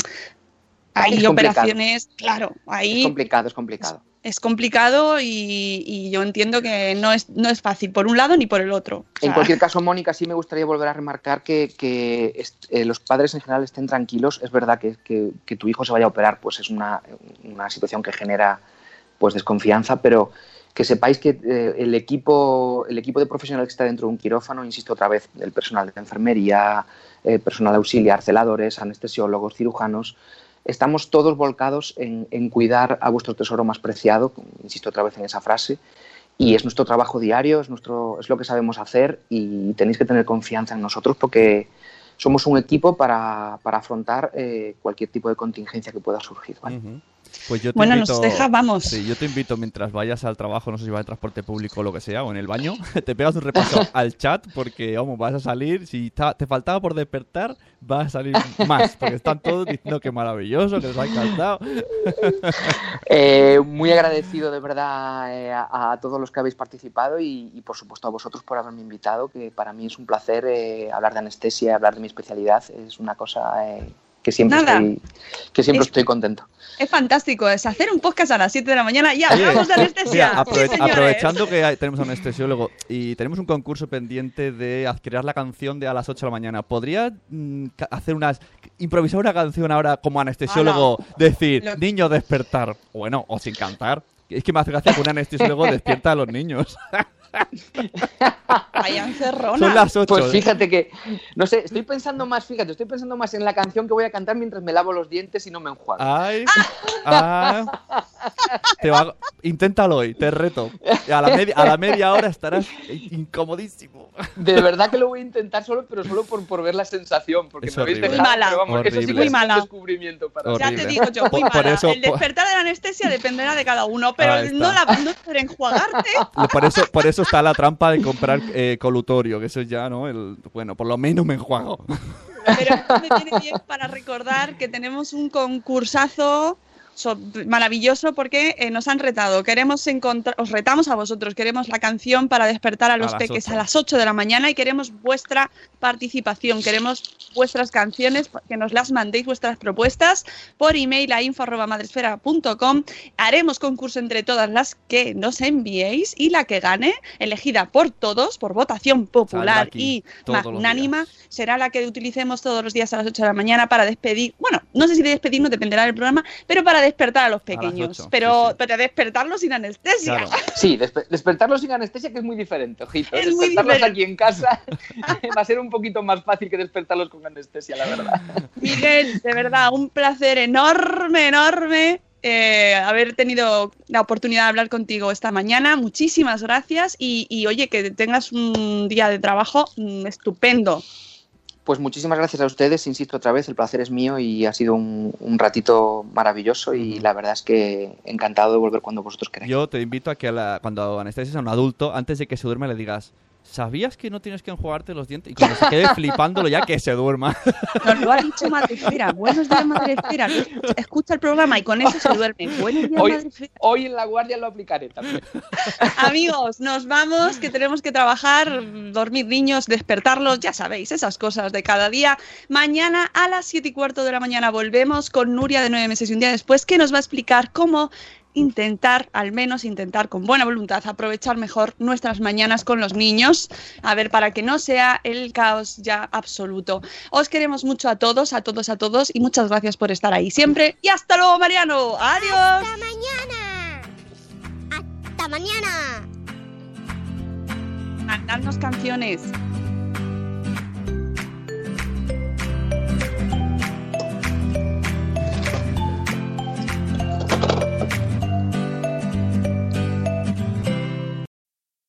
hay operaciones, claro, ahí... Es complicado, es complicado. Es complicado y, yo entiendo que no es, no es fácil por un lado ni por el otro. en cualquier caso, Mónica, sí me gustaría volver a remarcar que, eh, los padres en general estén tranquilos. Es verdad que, que, tu hijo se vaya a operar, pues es una, una situación que genera pues desconfianza, pero que sepáis que eh, el, equipo, el equipo de profesionales que está dentro de un quirófano, insisto otra vez, el personal de enfermería, eh, personal auxiliar, celadores, anestesiólogos, cirujanos, estamos todos volcados en, cuidar a vuestro tesoro más preciado, insisto otra vez en esa frase, y es nuestro trabajo diario, es, nuestro, es lo que sabemos hacer y tenéis que tener confianza en nosotros porque somos un equipo para, para afrontar eh, cualquier tipo de contingencia que pueda surgir. Pues yo te bueno, invito, nos deja, vamos. Sí, yo te invito mientras vayas al trabajo, no sé si vas en transporte público o lo que sea, o en el baño, te pegas un repaso al chat porque, vamos, vas a salir, si te faltaba por despertar, vas a salir más, porque están todos diciendo que maravilloso, que les ha encantado. Eh, muy agradecido de verdad eh, a, a, todos los que habéis participado y, y, por supuesto a vosotros por haberme invitado, que para mí es un placer eh, hablar de anestesia, hablar de mi especialidad, es una cosa eh, que siempre, Nada. estoy, que siempre Es- estoy contento. Es fantástico, es hacer un podcast a las 7 de la mañana y hablamos de anestesia. Mira, aprove- Sí, aprovechando que hay- tenemos a un anestesiólogo y tenemos un concurso pendiente de adquirir la canción de a las 8 de la mañana, ¿podría mm, hacer unas improvisar una canción ahora como anestesiólogo, decir, Lo- niño despertar? Bueno, o sin cantar. Es que me hace gracia que un anestesiólogo despierta a los niños. Son las 8. Pues fíjate que, no sé, estoy pensando más, fíjate, estoy pensando más en la canción que voy a cantar mientras me lavo los dientes y no me enjuago. Ay, ah, te va- inténtalo hoy, te reto. A la, media, a la media hora estarás incomodísimo. De verdad que lo voy a intentar solo, pero solo por, por ver la sensación, porque Es me habéis horrible. dejado, Muy mala. pero vamos, que eso sí que es Muy mala. un descubrimiento para Horrible. Ya te digo yo, muy Por- por mala. eso- el despertar de la anestesia dependerá de cada uno, pero no, la, no poder enjuagarte. Por eso, por eso está la trampa de comprar eh, colutorio, que eso ya, ¿no? El, bueno, por lo menos me enjuago. Pero me viene bien para recordar que tenemos un concursazo so- maravilloso porque eh, nos han retado. Queremos encontrar, os retamos a vosotros, queremos la canción para despertar a los las peques a las 8 de la mañana y queremos vuestra participación, queremos vuestras canciones, que nos las mandéis vuestras propuestas por email a info@madresfera.com. Haremos concurso entre todas las que nos enviéis y la que gane, elegida por todos por votación popular aquí y magnánima, será la que utilicemos todos los días a las 8 de la mañana para despedir, bueno, no sé si de despedirnos, dependerá del programa, pero para despertar a los pequeños, pero sí, despertarlos sin anestesia. Claro. Sí, despe- despertarlos sin anestesia, que es muy diferente, ojito. Es muy despertarlos diferente. aquí en casa va a ser un poquito más fácil que despertarlos con anestesia, la verdad. Miguel, de verdad, un placer enorme, enorme. eh, haber tenido la oportunidad de hablar contigo esta mañana. Muchísimas gracias y, y, oye, que tengas un día de trabajo mm, estupendo. Pues muchísimas gracias a ustedes, insisto otra vez, el placer es mío y ha sido un, un ratito maravilloso y la verdad es que encantado de volver cuando vosotros queráis. Yo te invito a que a la- cuando anestesias a un adulto, antes de que se duerma, le digas, ¿sabías que no tienes que enjuagarte los dientes? Y cuando se quede flipándolo ya, que se duerma. Nos lo ha dicho Madrefera. Buenos días, Madrefera. Escucha el programa y con eso se duerme. Buenos días, Hoy, Madrefera. hoy en la guardia lo aplicaré también. Amigos, nos vamos, que tenemos que trabajar, dormir niños, despertarlos, ya sabéis, esas cosas de cada día. Mañana a las 7 y cuarto de la mañana volvemos con Nuria de nueve meses y un día después, que nos va a explicar cómo intentar, al menos intentar con buena voluntad, aprovechar mejor nuestras mañanas con los niños, a ver, para que no sea el caos ya absoluto. Os queremos mucho a todos, a todos, a todos, y muchas gracias por estar ahí siempre. Y hasta luego, Mariano. Adiós. ¡Hasta mañana! ¡Hasta mañana! Mandadnos canciones.